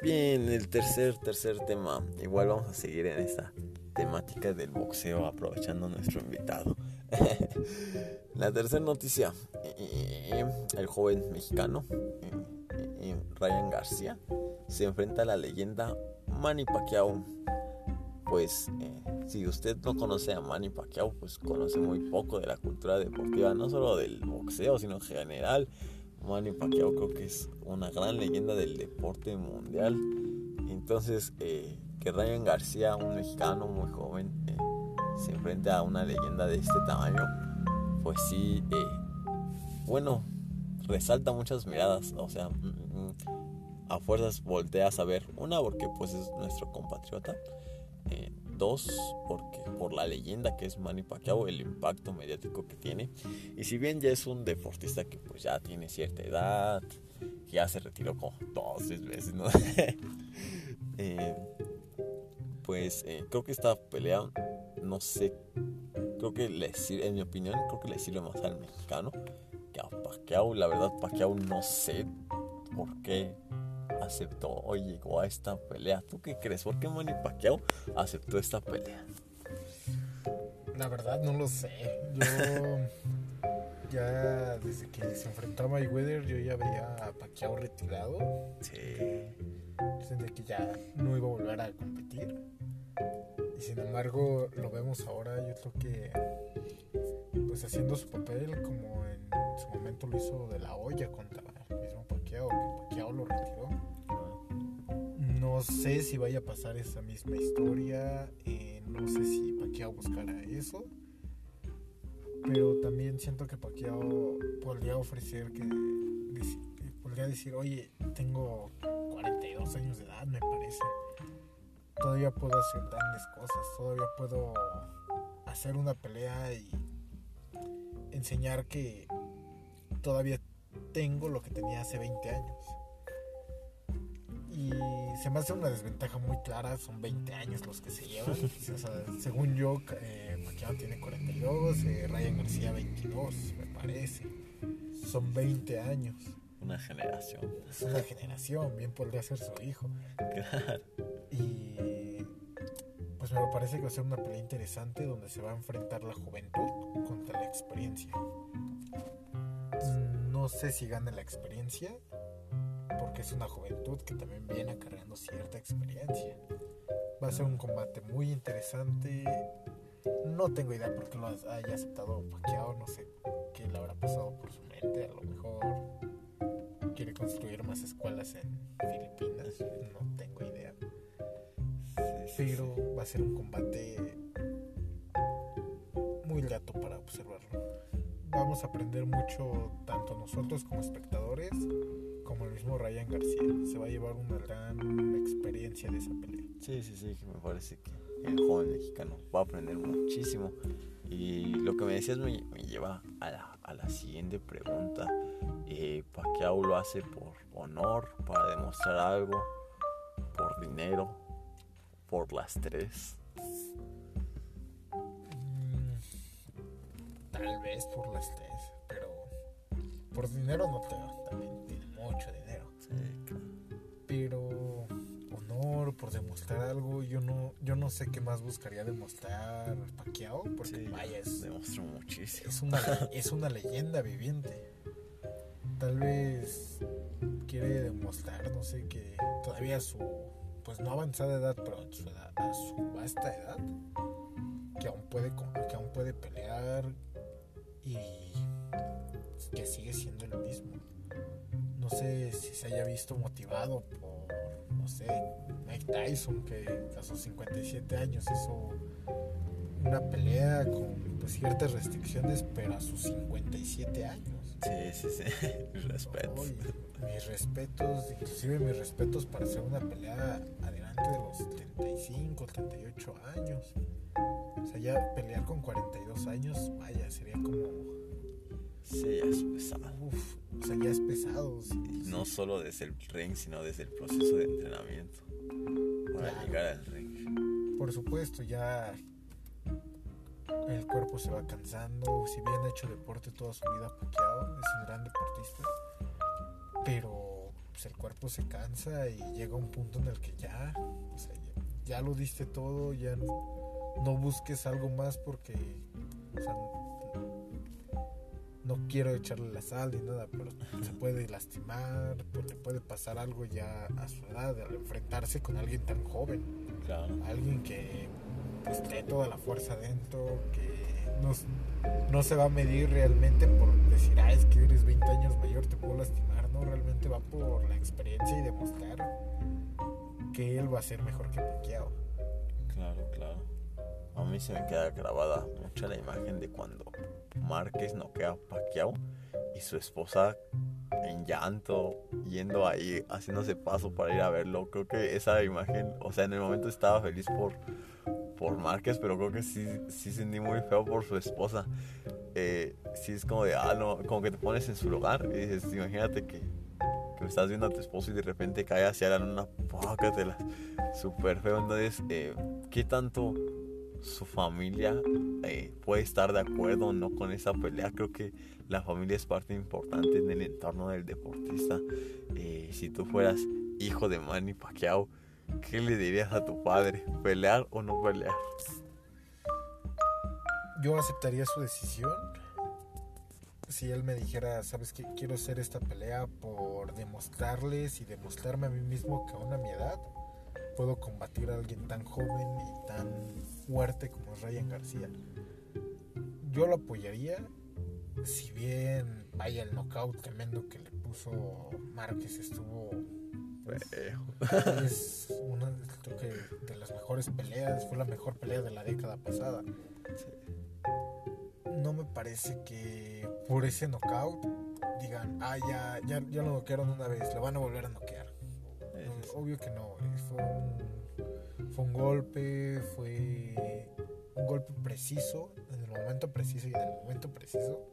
Bien, el tercer, tercer tema. Igual vamos a seguir en esta temática del boxeo aprovechando nuestro invitado. La tercera noticia, eh, el joven mexicano eh, eh, Ryan García se enfrenta a la leyenda Manny Pacquiao. Pues si usted no conoce a Manny Pacquiao, pues conoce muy poco de la cultura deportiva, no solo del boxeo, sino en general. Manny Pacquiao creo que es una gran leyenda del deporte mundial. Entonces, que Ryan García, un mexicano muy joven, se enfrenta a una leyenda de este tamaño, pues sí, eh, bueno, resalta muchas miradas, o sea, mm, mm, a fuerzas volteas a ver, una porque pues es nuestro compatriota, eh, dos porque por la leyenda que es Manny Pacquiao, el impacto mediático que tiene, y si bien ya es un deportista que pues ya tiene cierta edad, ya se retiró como dos, veces, ¿no? Eh, pues creo que esta pelea no sé, creo que le sirve, en mi opinión, creo que le sirve más al mexicano que a Pacquiao. La verdad, Pacquiao no sé por qué aceptó o llegó a esta pelea. ¿Tú qué crees? ¿Por qué Manny Pacquiao aceptó esta pelea? La verdad no lo sé. Yo ya desde que se enfrentó a Mayweather yo ya veía a Pacquiao retirado. Sí. Desde que ya no iba a volver a competir. Y sin embargo lo vemos ahora, yo creo que pues haciendo su papel como en su momento lo hizo de la olla contra el mismo Pacquiao, que Pacquiao lo retiró. No sé si vaya a pasar esa misma historia, no sé si Pacquiao buscará eso, pero también siento que Pacquiao podría ofrecer que, podría decir, oye, tengo 42 años de edad, me parece todavía puedo hacer grandes cosas, todavía puedo hacer una pelea y enseñar que todavía tengo lo que tenía hace 20 años. Y se me hace una desventaja muy clara, son 20 años los que se llevan. según yo, eh, tiene 42, eh, Ryan García 22, me parece. Son 20 años. Una generación. Es una generación, bien podría ser su hijo. Claro. Y pues me parece que va a ser una pelea interesante donde se va a enfrentar la juventud contra la experiencia. No sé si gane la experiencia, porque es una juventud que también viene acarreando cierta experiencia. Va a ser un combate muy interesante. No tengo idea por qué lo haya aceptado Pacquiao, no sé qué le habrá pasado por su mente, a lo mejor quiere construir más escuelas en Filipinas, no tengo idea pero va a ser un combate muy grato para observarlo. Vamos a aprender mucho, tanto nosotros como espectadores, como el mismo Ryan García. Se va a llevar una gran experiencia de esa pelea. Sí, sí, sí, me parece que el joven mexicano va a aprender muchísimo. Y lo que me decías me, lleva a la, a la, siguiente pregunta. Eh, Pacquiao lo hace por honor, para demostrar algo, por dinero, por las tres? Mm, tal vez por las tres, pero por dinero no tengo, también mucho dinero. Pero honor, por demostrar algo, yo no, yo no sé qué más buscaría demostrar Paquiao, porque vaya, es, demostró muchísimo. Es una, es una leyenda viviente. Tal vez quiere demostrar, no sé, que todavía su pues no avanzada edad, pero a su, edad, a su vasta edad, que aún puede, que aún puede pelear y que sigue siendo el mismo. No sé si se haya visto motivado por, no sé, Mike Tyson, que a sus 57 años hizo una pelea con pues, ciertas restricciones, pero a sus 57 años. Sí, sí, sí. Mis respetos. Mis respetos, inclusive mis respetos para hacer una pelea adelante de los 35, 38 años. O sea, ya pelear con 42 años, vaya, sería como... Sí, ya es pesado. Uf, o sea, ya es pesado. sí, Y no sí. solo desde el ring, sino desde el proceso de entrenamiento para Claro. llegar al ring. Por supuesto, ya el cuerpo se va cansando. Si bien ha hecho deporte toda su vida, Pacquiao es un gran deportista, pero pues, el cuerpo se cansa y llega un punto en el que ya, o sea, ya, ya lo diste todo, ya no, no busques algo más porque, o sea, no quiero echarle la sal ni nada, pero se puede lastimar, pues, le puede pasar algo ya a su edad al enfrentarse con alguien tan joven Claro. alguien que pues trae toda la fuerza dentro, que no se va a medir realmente por decir, ah, es que eres 20 años mayor, te puedo lastimar, no, realmente va por la experiencia y demostrar que él va a ser mejor que Pacquiao. Claro, claro. A mí se me queda grabada mucho la imagen de cuando Márquez noquea a Pacquiao y su esposa en llanto, yendo ahí, haciéndose paso para ir a verlo. Creo que esa imagen, o sea, en el momento estaba feliz por, por Márquez, pero creo que sí, sí sentí muy feo por su esposa. Eh, sí es como de, ah, no, como que te pones en su lugar y dices, imagínate que, que estás viendo a tu esposo y de repente cae hacia la luna, pócatela. Súper feo. Entonces, eh, ¿qué tanto su familia eh, puede estar de acuerdo o no con esa pelea? Creo que la familia es parte importante en el entorno del deportista. Eh, si tú fueras hijo de Manny Pacquiao, ¿qué le dirías a tu padre? ¿Pelear o no pelear? Yo aceptaría su decisión si él me dijera, sabes que quiero hacer esta pelea por demostrarles y demostrarme a mí mismo que aún a mi edad puedo combatir a alguien tan joven y tan fuerte como es Ryan García. Yo lo apoyaría, si bien vaya el knockout tremendo que le puso Márquez estuvo Feo. es una creo que de las mejores peleas, fue la mejor pelea de la década pasada. No me parece que por ese knockout digan, ah, ya, ya, ya lo noquearon una vez, lo van a volver a noquear. Obvio que no, eh, fue un, fue un golpe, fue un golpe preciso, en el momento preciso y en el momento preciso,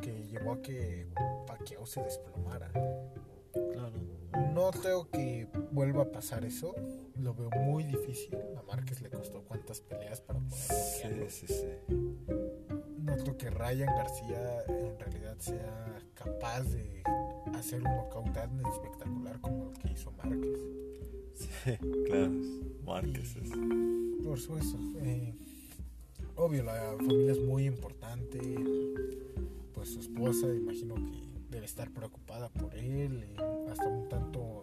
que llevó a que Pacquiao se desplomara. Claro. No creo que vuelva a pasar eso. Lo veo muy difícil. A Márquez le costó cuántas peleas para poder Sí, sí, sí. No creo que Ryan García en realidad sea capaz de hacer un knockout tan espectacular como el que hizo Márquez. Sí, claro. Márquez es. Por supuesto. eh, obvio, la familia es muy importante. Pues su esposa, imagino que debe estar preocupada por él. y hasta un tanto,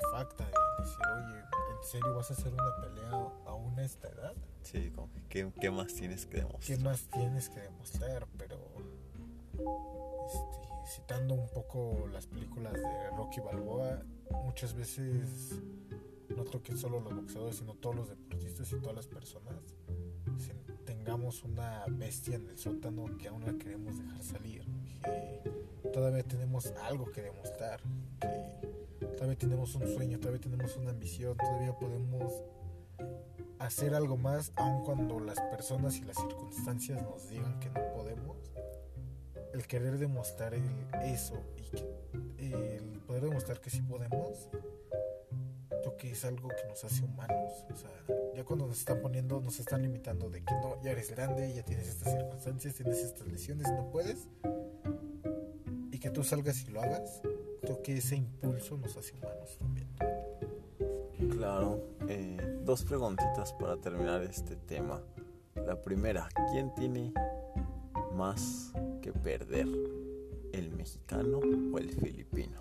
estupefacta de decir, oye, ¿en serio vas a hacer una pelea aún a esta edad? Sí, como ¿qué, qué más tienes que ¿Qué demostrar? más tienes que demostrar? Pero, este, citando un poco las películas de Rocky Balboa, muchas veces no creo que solo los boxeadores, sino todos los deportistas y todas las personas se- tengamos una bestia en el sótano que aún la queremos dejar salir, que todavía tenemos algo que demostrar, que todavía tenemos un sueño, todavía tenemos una ambición, todavía podemos hacer algo más, aun cuando las personas y las circunstancias nos digan que no podemos. El querer demostrar eso y el poder demostrar que sí podemos, creo que es algo que nos hace humanos. O sea, ya cuando nos están poniendo, nos están limitando de que no, ya eres grande, ya tienes estas circunstancias, tienes estas lesiones, no puedes. Y que tú salgas y lo hagas, que ese impulso nos hace humanos también. Claro, eh, dos preguntitas para terminar este tema. La primera, ¿quién tiene más que perder? ¿El mexicano o el filipino?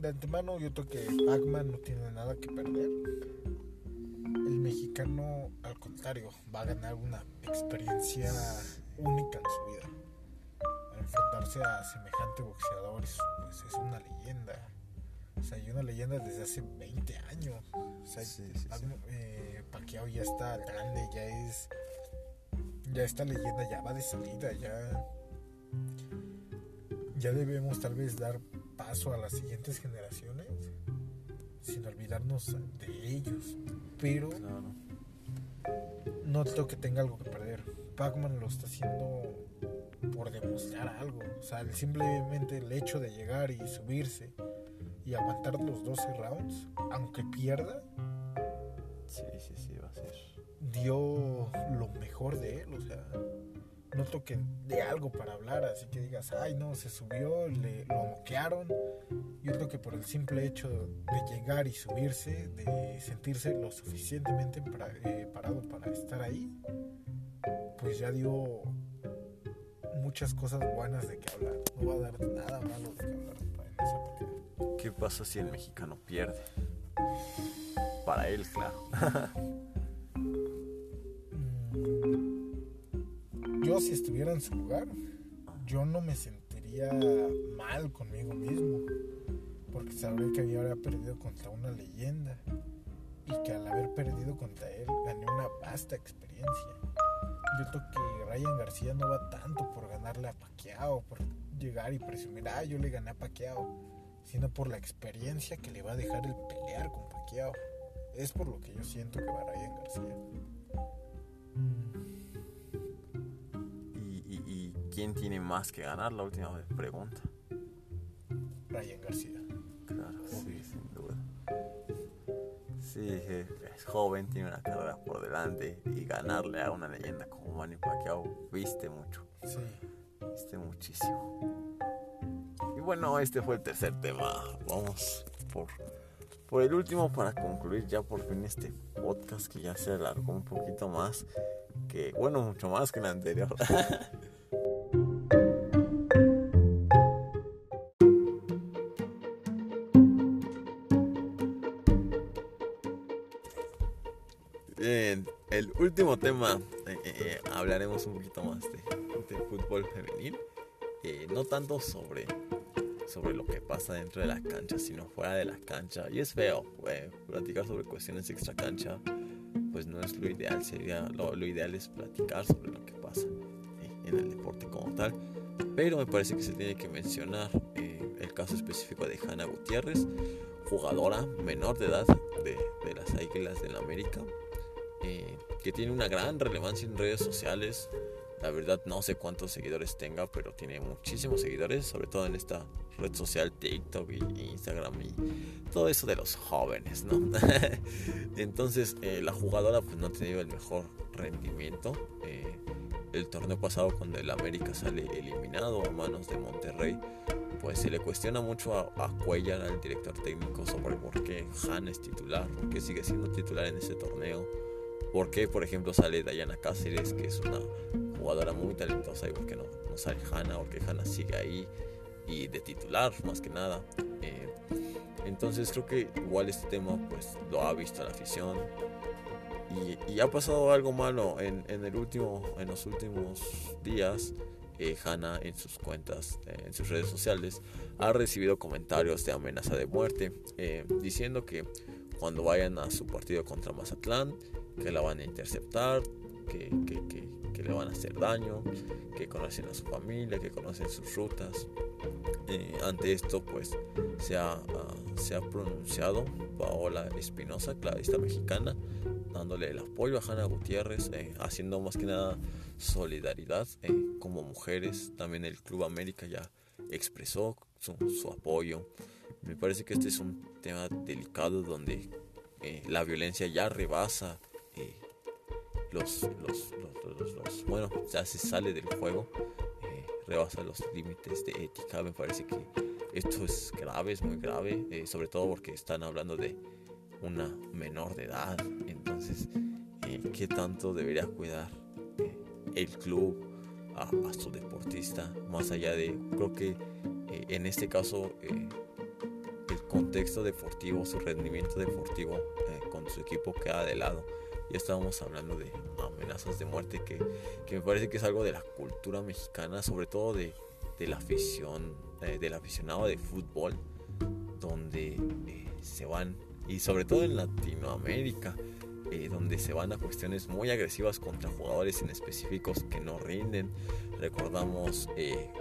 De antemano yo creo que Pac-Man no tiene nada que perder. El mexicano, al contrario, va a ganar una experiencia única en su vida. Enfrentarse a semejante boxeador es, pues, es una leyenda. O sea, hay una leyenda desde hace 20 años. O sea, eh, Pacquiao ya está grande, ya es. Ya esta leyenda ya va de salida, ya. Ya debemos tal vez dar paso a las siguientes generaciones sin olvidarnos de ellos. Pero no creo que tenga algo que perder. Pac-Man lo está haciendo por demostrar algo. O sea, simplemente el hecho de llegar y subirse y aguantar los 12 rounds, aunque pierda, sí, sí, sí, va a ser. Dio lo mejor de él, o sea, noto que de algo para hablar, así que digas, ay no, se subió, le, lo noquearon. Yo creo que por el simple hecho de llegar y subirse, de sentirse lo suficientemente eh, parado para estar ahí, pues ya dio muchas cosas buenas de que hablar. No va a dar nada malo de que hablar en esa partida. ¿Qué pasa si el mexicano pierde? Para él, claro. yo si estuviera en su lugar, yo no me sentiría mal conmigo mismo, porque sabría que había perdido contra una leyenda y que al haber perdido contra él gané una vasta experiencia. Yo creo que Ryan García no va tanto por ganarle a Paquiao, por llegar y presumir, ah, yo le gané a Paquiao, sino por la experiencia que le va a dejar el pelear con Paquiao. Es por lo que yo siento que va Ryan García. ¿Quién tiene más que ganar? La última pregunta. Ryan García. Claro, sí. Sí, es joven, tiene una carrera por delante y ganarle a una leyenda como Manny Pacquiao viste mucho. Sí. Viste muchísimo. Y bueno, este fue el tercer tema. Vamos por, por el último para concluir ya por fin este podcast que ya se alargó un poquito más que, bueno, mucho más que el anterior. último tema, eh, eh, eh, hablaremos un poquito más de, fútbol femenil. no tanto sobre, sobre lo que pasa dentro de la cancha, sino fuera de la cancha. Y es feo, platicar sobre cuestiones extra cancha, pues no es lo ideal. Sería, lo, ideal es platicar sobre lo que pasa en el deporte como tal. Pero me parece que se tiene que mencionar el caso específico de Hanna Gutiérrez, jugadora menor de edad de, de las Águilas del América, eh, que tiene una gran relevancia en redes sociales. La verdad no sé cuántos seguidores tenga, pero tiene muchísimos seguidores, sobre todo en esta red social TikTok y Instagram y todo eso de los jóvenes, ¿no? Entonces eh, la jugadora pues no ha tenido el mejor rendimiento. Eh, el torneo pasado cuando el América sale eliminado a manos de Monterrey, pues se le cuestiona mucho a, a Cuellar, al director técnico, sobre por qué Han es titular, por qué sigue siendo titular en ese torneo ¿Por qué, por ejemplo, sale Dayana Cáceres, que es una jugadora muy talentosa, y por qué no, no sale Hanna, porque Hanna sigue ahí y de titular más que nada? Eh, entonces creo que igual este tema pues lo ha visto la afición y, ha pasado algo malo en, el último, en los últimos días. Eh, Hanna en sus cuentas, eh, en sus redes sociales, ha recibido comentarios de amenaza de muerte, eh, diciendo que cuando vayan a su partido contra Mazatlán, que la van a interceptar, que, le van a hacer daño, que conocen a su familia, que conocen sus rutas. Eh, ante esto, pues se ha, ah, se ha pronunciado Paola Espinosa, clavista mexicana, dándole el apoyo a Hanna Gutiérrez, eh, haciendo más que nada solidaridad eh, como mujeres. También el Club América ya expresó su, su apoyo. Me parece que este es un tema delicado donde la violencia ya rebasa los, los, los, bueno, ya se sale del juego, eh, rebasa los límites de ética. Me parece que esto es grave, es muy grave, eh, sobre todo porque están hablando de una menor de edad. Entonces, eh, ¿qué tanto debería cuidar el club a, su deportista? Más allá de, creo que en este caso, el contexto deportivo, su rendimiento deportivo con su equipo queda de lado ya estábamos hablando de amenazas de muerte que, me parece que es algo de la cultura mexicana, sobre todo de, de la afición, eh, del aficionado de fútbol, donde eh, se van, y sobre todo en Latinoamérica, eh, donde se van a cuestiones muy agresivas contra jugadores en específicos que no rinden. Recordamos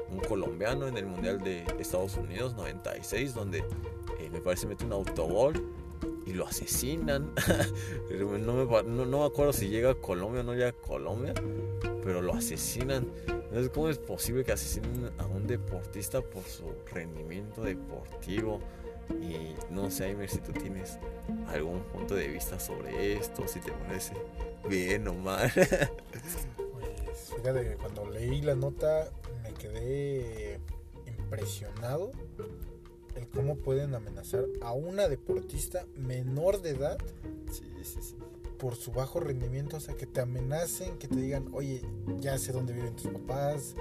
un colombiano en el Mundial de Estados Unidos 96, donde me parece mete un autogol y lo asesinan. no, me, no, no, me, acuerdo si llega a Colombia o no llega a Colombia, pero lo asesinan. Entonces, ¿cómo es posible que asesinen a un deportista por su rendimiento deportivo? Y no sé, Aimer, si tú tienes algún punto de vista sobre esto, si te parece bien o mal. pues fíjate que cuando leí la nota me quedé impresionado el cómo pueden amenazar a una deportista menor de edad por su bajo rendimiento, o sea, que te amenacen, que te digan, oye, ya sé dónde viven tus papás,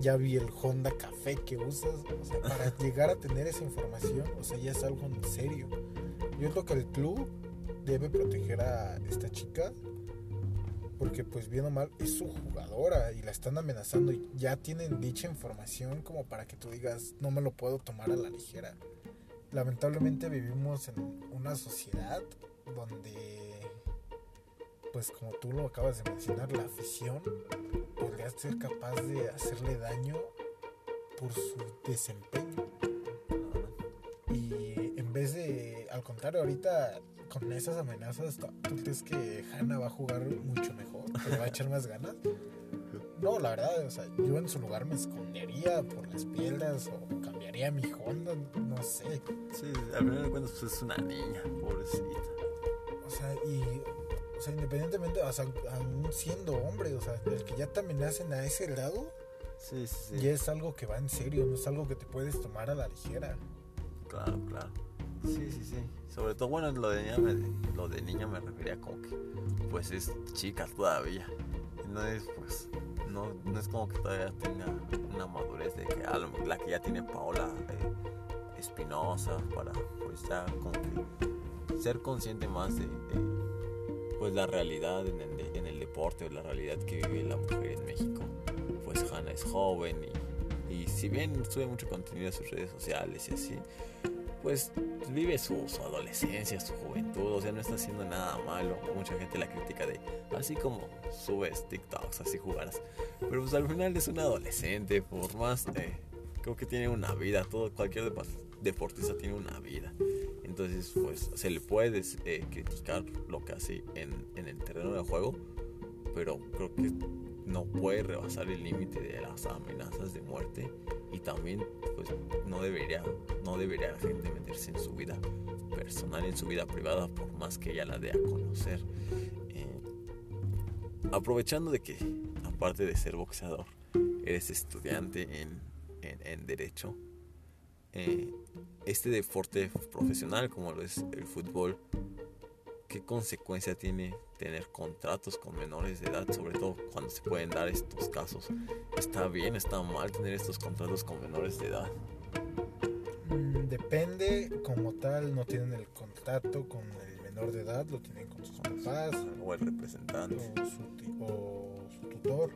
ya vi el Honda Café que usas, o sea, para llegar a tener esa información, o sea, ya es algo en serio. Yo creo que el club debe proteger a esta chica porque pues bien o mal es su jugadora y la están amenazando y ya tienen dicha información como para que tú digas no me lo puedo tomar a la ligera. Lamentablemente vivimos en una sociedad donde pues como tú lo acabas de mencionar, la afición podría ser capaz de hacerle daño por su desempeño. Y en vez de, al contrario, ahorita con esas amenazas, ¿tú crees que Hannah va a jugar mucho mejor? ¿Que le va a echar más ganas? No, la verdad, o sea, yo en su lugar me escondería por las piedras o cambiaría mi Honda, no sé. Sí, al final de cuentas pues es una niña, pobrecita. O sea, y o sea, independientemente, o sea, aún siendo hombre, o sea, el que ya te amenacen a ese grado, sí, sí, sí. ya es algo que va en serio, no es algo que te puedes tomar a la ligera. Claro, claro. Sí, sí, sí. Sobre todo, bueno, lo de niña me, lo de niña me refería como que, pues es chica todavía. No es, pues, no, no es como que todavía tenga una madurez de que la que ya tiene Paola eh, Espinosa para, pues ya como que ser consciente más de, pues la realidad en el, en el deporte o la realidad que vive la mujer en México. Pues Hannah es joven y, y si bien sube mucho contenido en sus redes sociales y así, pues vive su, adolescencia, su juventud, o sea, no está haciendo nada malo. Mucha gente la critica de, así como subes TikToks, así jugarás. Pero pues al final es un adolescente, por más, eh, creo que tiene una vida, todo, cualquier deportista tiene una vida. Entonces, pues se le puede eh, criticar lo que hace en, en el terreno de juego, pero creo que no puede rebasar el límite de las amenazas de muerte y también pues no debería no debería la gente meterse en su vida personal en su vida privada por más que ella la dé a conocer. Eh, aprovechando de que aparte de ser boxeador eres estudiante en, en, derecho eh, este deporte profesional como lo es el fútbol qué consecuencia tiene tener contratos con menores de edad, sobre todo cuando se pueden dar estos casos. ¿Está bien, está mal tener estos contratos con menores de edad? Mm, depende, como tal, no tienen el contrato con el menor de edad, lo tienen con sus papás. O el representante. O su, tutor.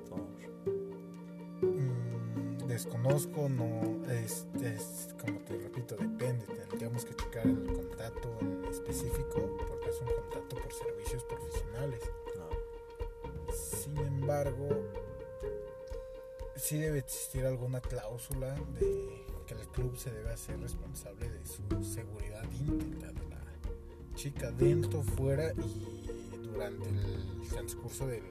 Desconozco, no es, es, como te repito, depende. Tendríamos que checar el contrato en específico porque es un contrato por servicios profesionales. Sin embargo, sí debe existir alguna cláusula de que el club se debe hacer responsable de su seguridad íntegra de la chica dentro, fuera y durante el transcurso de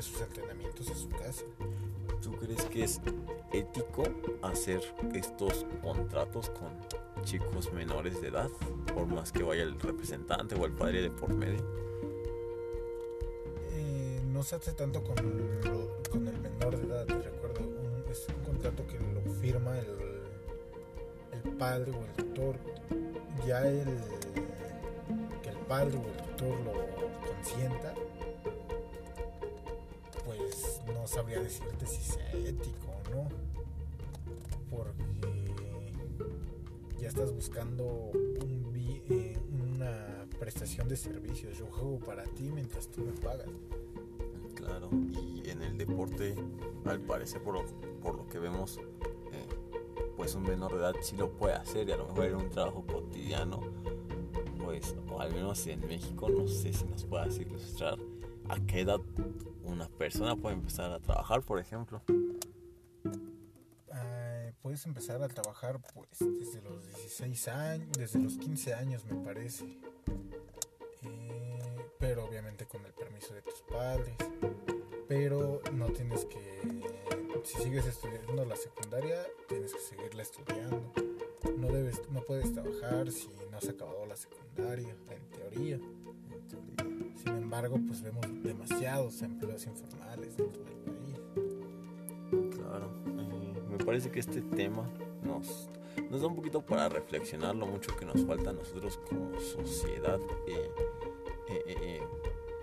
sus entrenamientos en su casa. ¿Tú crees que es ético hacer estos contratos con chicos menores de edad? Por más que vaya el representante o el padre de por medio. Eh, no se hace tanto con, el menor de edad, recuerdo. es un contrato que lo firma el, el padre o el tutor. Ya el que el padre o el tutor lo consienta sabría decirte si sea ético o no. Porque ya estás buscando eh, una prestación de servicios. Yo juego para ti mientras tú me pagas. Claro, y en el deporte, al parecer, por lo, que vemos, pues un menor de edad sí lo puede hacer y a lo mejor en un trabajo cotidiano, pues, o al menos en México, no sé si nos puedas ilustrar a qué edad una persona puede empezar a trabajar, por ejemplo. puedes empezar a trabajar pues desde los 16 años, desde los 15 años me parece. Eh, pero obviamente con el permiso de tus padres. Pero no tienes que, si sigues estudiando la secundaria, tienes que seguirla estudiando. No, debes, no puedes trabajar si no has acabado la secundaria, en teoría. Sin embargo, pues vemos demasiados empleos informales dentro del país. Claro, eh, me parece que este tema nos, nos da un poquito para reflexionar lo mucho que nos falta a nosotros como sociedad. Eh, eh,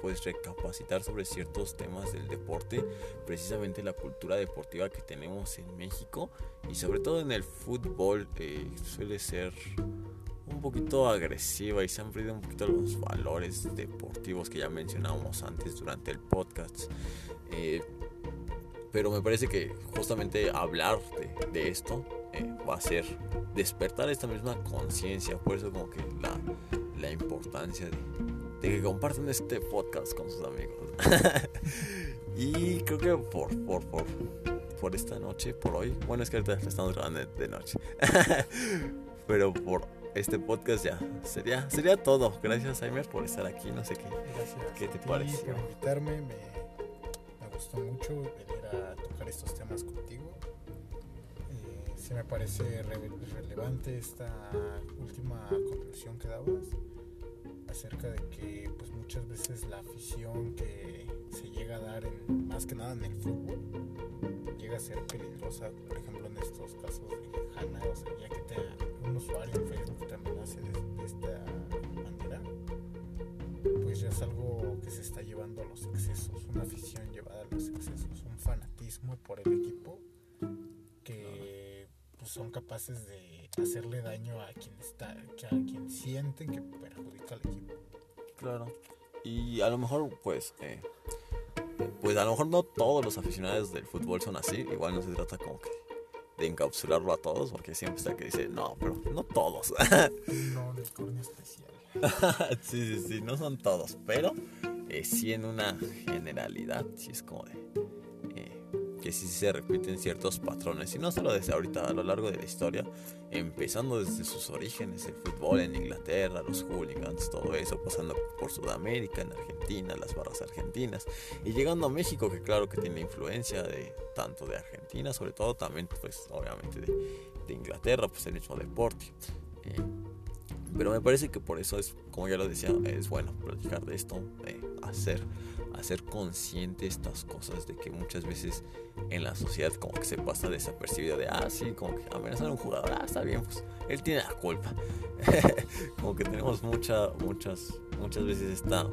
pues recapacitar sobre ciertos temas del deporte, precisamente la cultura deportiva que tenemos en México y sobre todo en el fútbol suele ser poquito agresiva y se han perdido un poquito los valores deportivos que ya mencionábamos antes durante el podcast. Eh, pero me parece que justamente hablar de, esto eh, va a ser despertar esta misma conciencia. Por eso como que la, la importancia de, de, que compartan este podcast con sus amigos. y creo que por, por, por, por esta noche, por hoy, bueno es que ahorita estamos grabando de noche. pero por este podcast ya sería sería todo. Gracias, Aimer, por estar aquí. No sé qué, qué te parece. por invitarme. Me, gustó mucho venir a tocar estos temas contigo. Eh, sí me parece relevante esta última conclusión que dabas acerca de que pues muchas veces la afición que se llega a dar en, más que nada en el fútbol llega a ser peligrosa por ejemplo en estos casos de Hanna o sea ya que te, un usuario en Facebook también hace de, esta manera pues ya es algo que se está llevando a los excesos una afición llevada a los excesos un fanatismo por el equipo que pues, son capaces de hacerle daño a quien está a quien sienten que perjudica al equipo Claro. Y a lo mejor, pues, eh, pues a lo mejor no todos los aficionados del fútbol son así. Igual no se trata como que de encapsularlo a todos, porque siempre está que dice, no, pero no todos. no, unicornio especial. sí, sí, sí, no son todos, pero eh, sí en una generalidad, sí es como de que sí se repiten ciertos patrones, y no solo desde ahorita, a lo largo de la historia, empezando desde sus orígenes, el fútbol en Inglaterra, los hooligans, todo eso, pasando por Sudamérica, en Argentina, las barras argentinas, y llegando a México, que claro que tiene influencia de tanto de Argentina, sobre todo también, pues obviamente de, Inglaterra, pues el mismo deporte. Eh, pero me parece que por eso es, como ya lo decía, es bueno platicar de esto, eh, hacer hacer consciente estas cosas de que muchas veces en la sociedad como que se pasa desapercibido de, ah, sí, como que amenazar a un jugador, ah, está bien, pues él tiene la culpa. como que tenemos mucha, muchas, muchas veces esta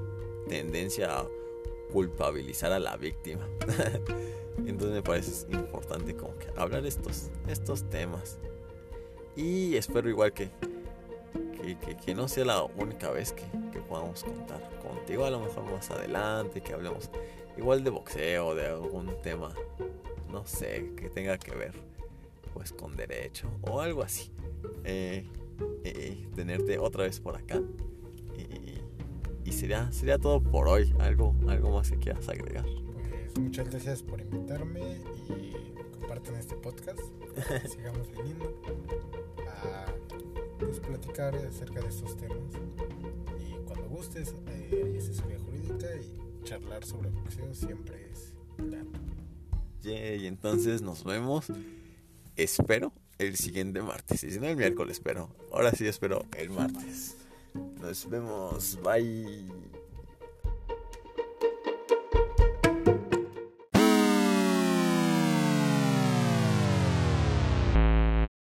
tendencia a culpabilizar a la víctima. Entonces me parece importante como que hablar estos, estos temas. Y espero igual que que, no sea la única vez que, podamos contar contigo. A lo mejor más adelante, que hablemos igual de boxeo, de algún tema, no sé, que tenga que ver pues con derecho o algo así. Eh, eh, tenerte otra vez por acá. Y, sería, sería todo por hoy. Algo, algo más que quieras agregar. Pues muchas gracias por invitarme y comparten este podcast. Sigamos viniendo platicar acerca de estos temas. Y cuando gustes, eh, hay asesoría jurídica y charlar sobre boxeo siempre es grato. y entonces nos vemos. Espero el siguiente martes. Y si no el miércoles, pero ahora sí espero el martes. Nos vemos. Bye.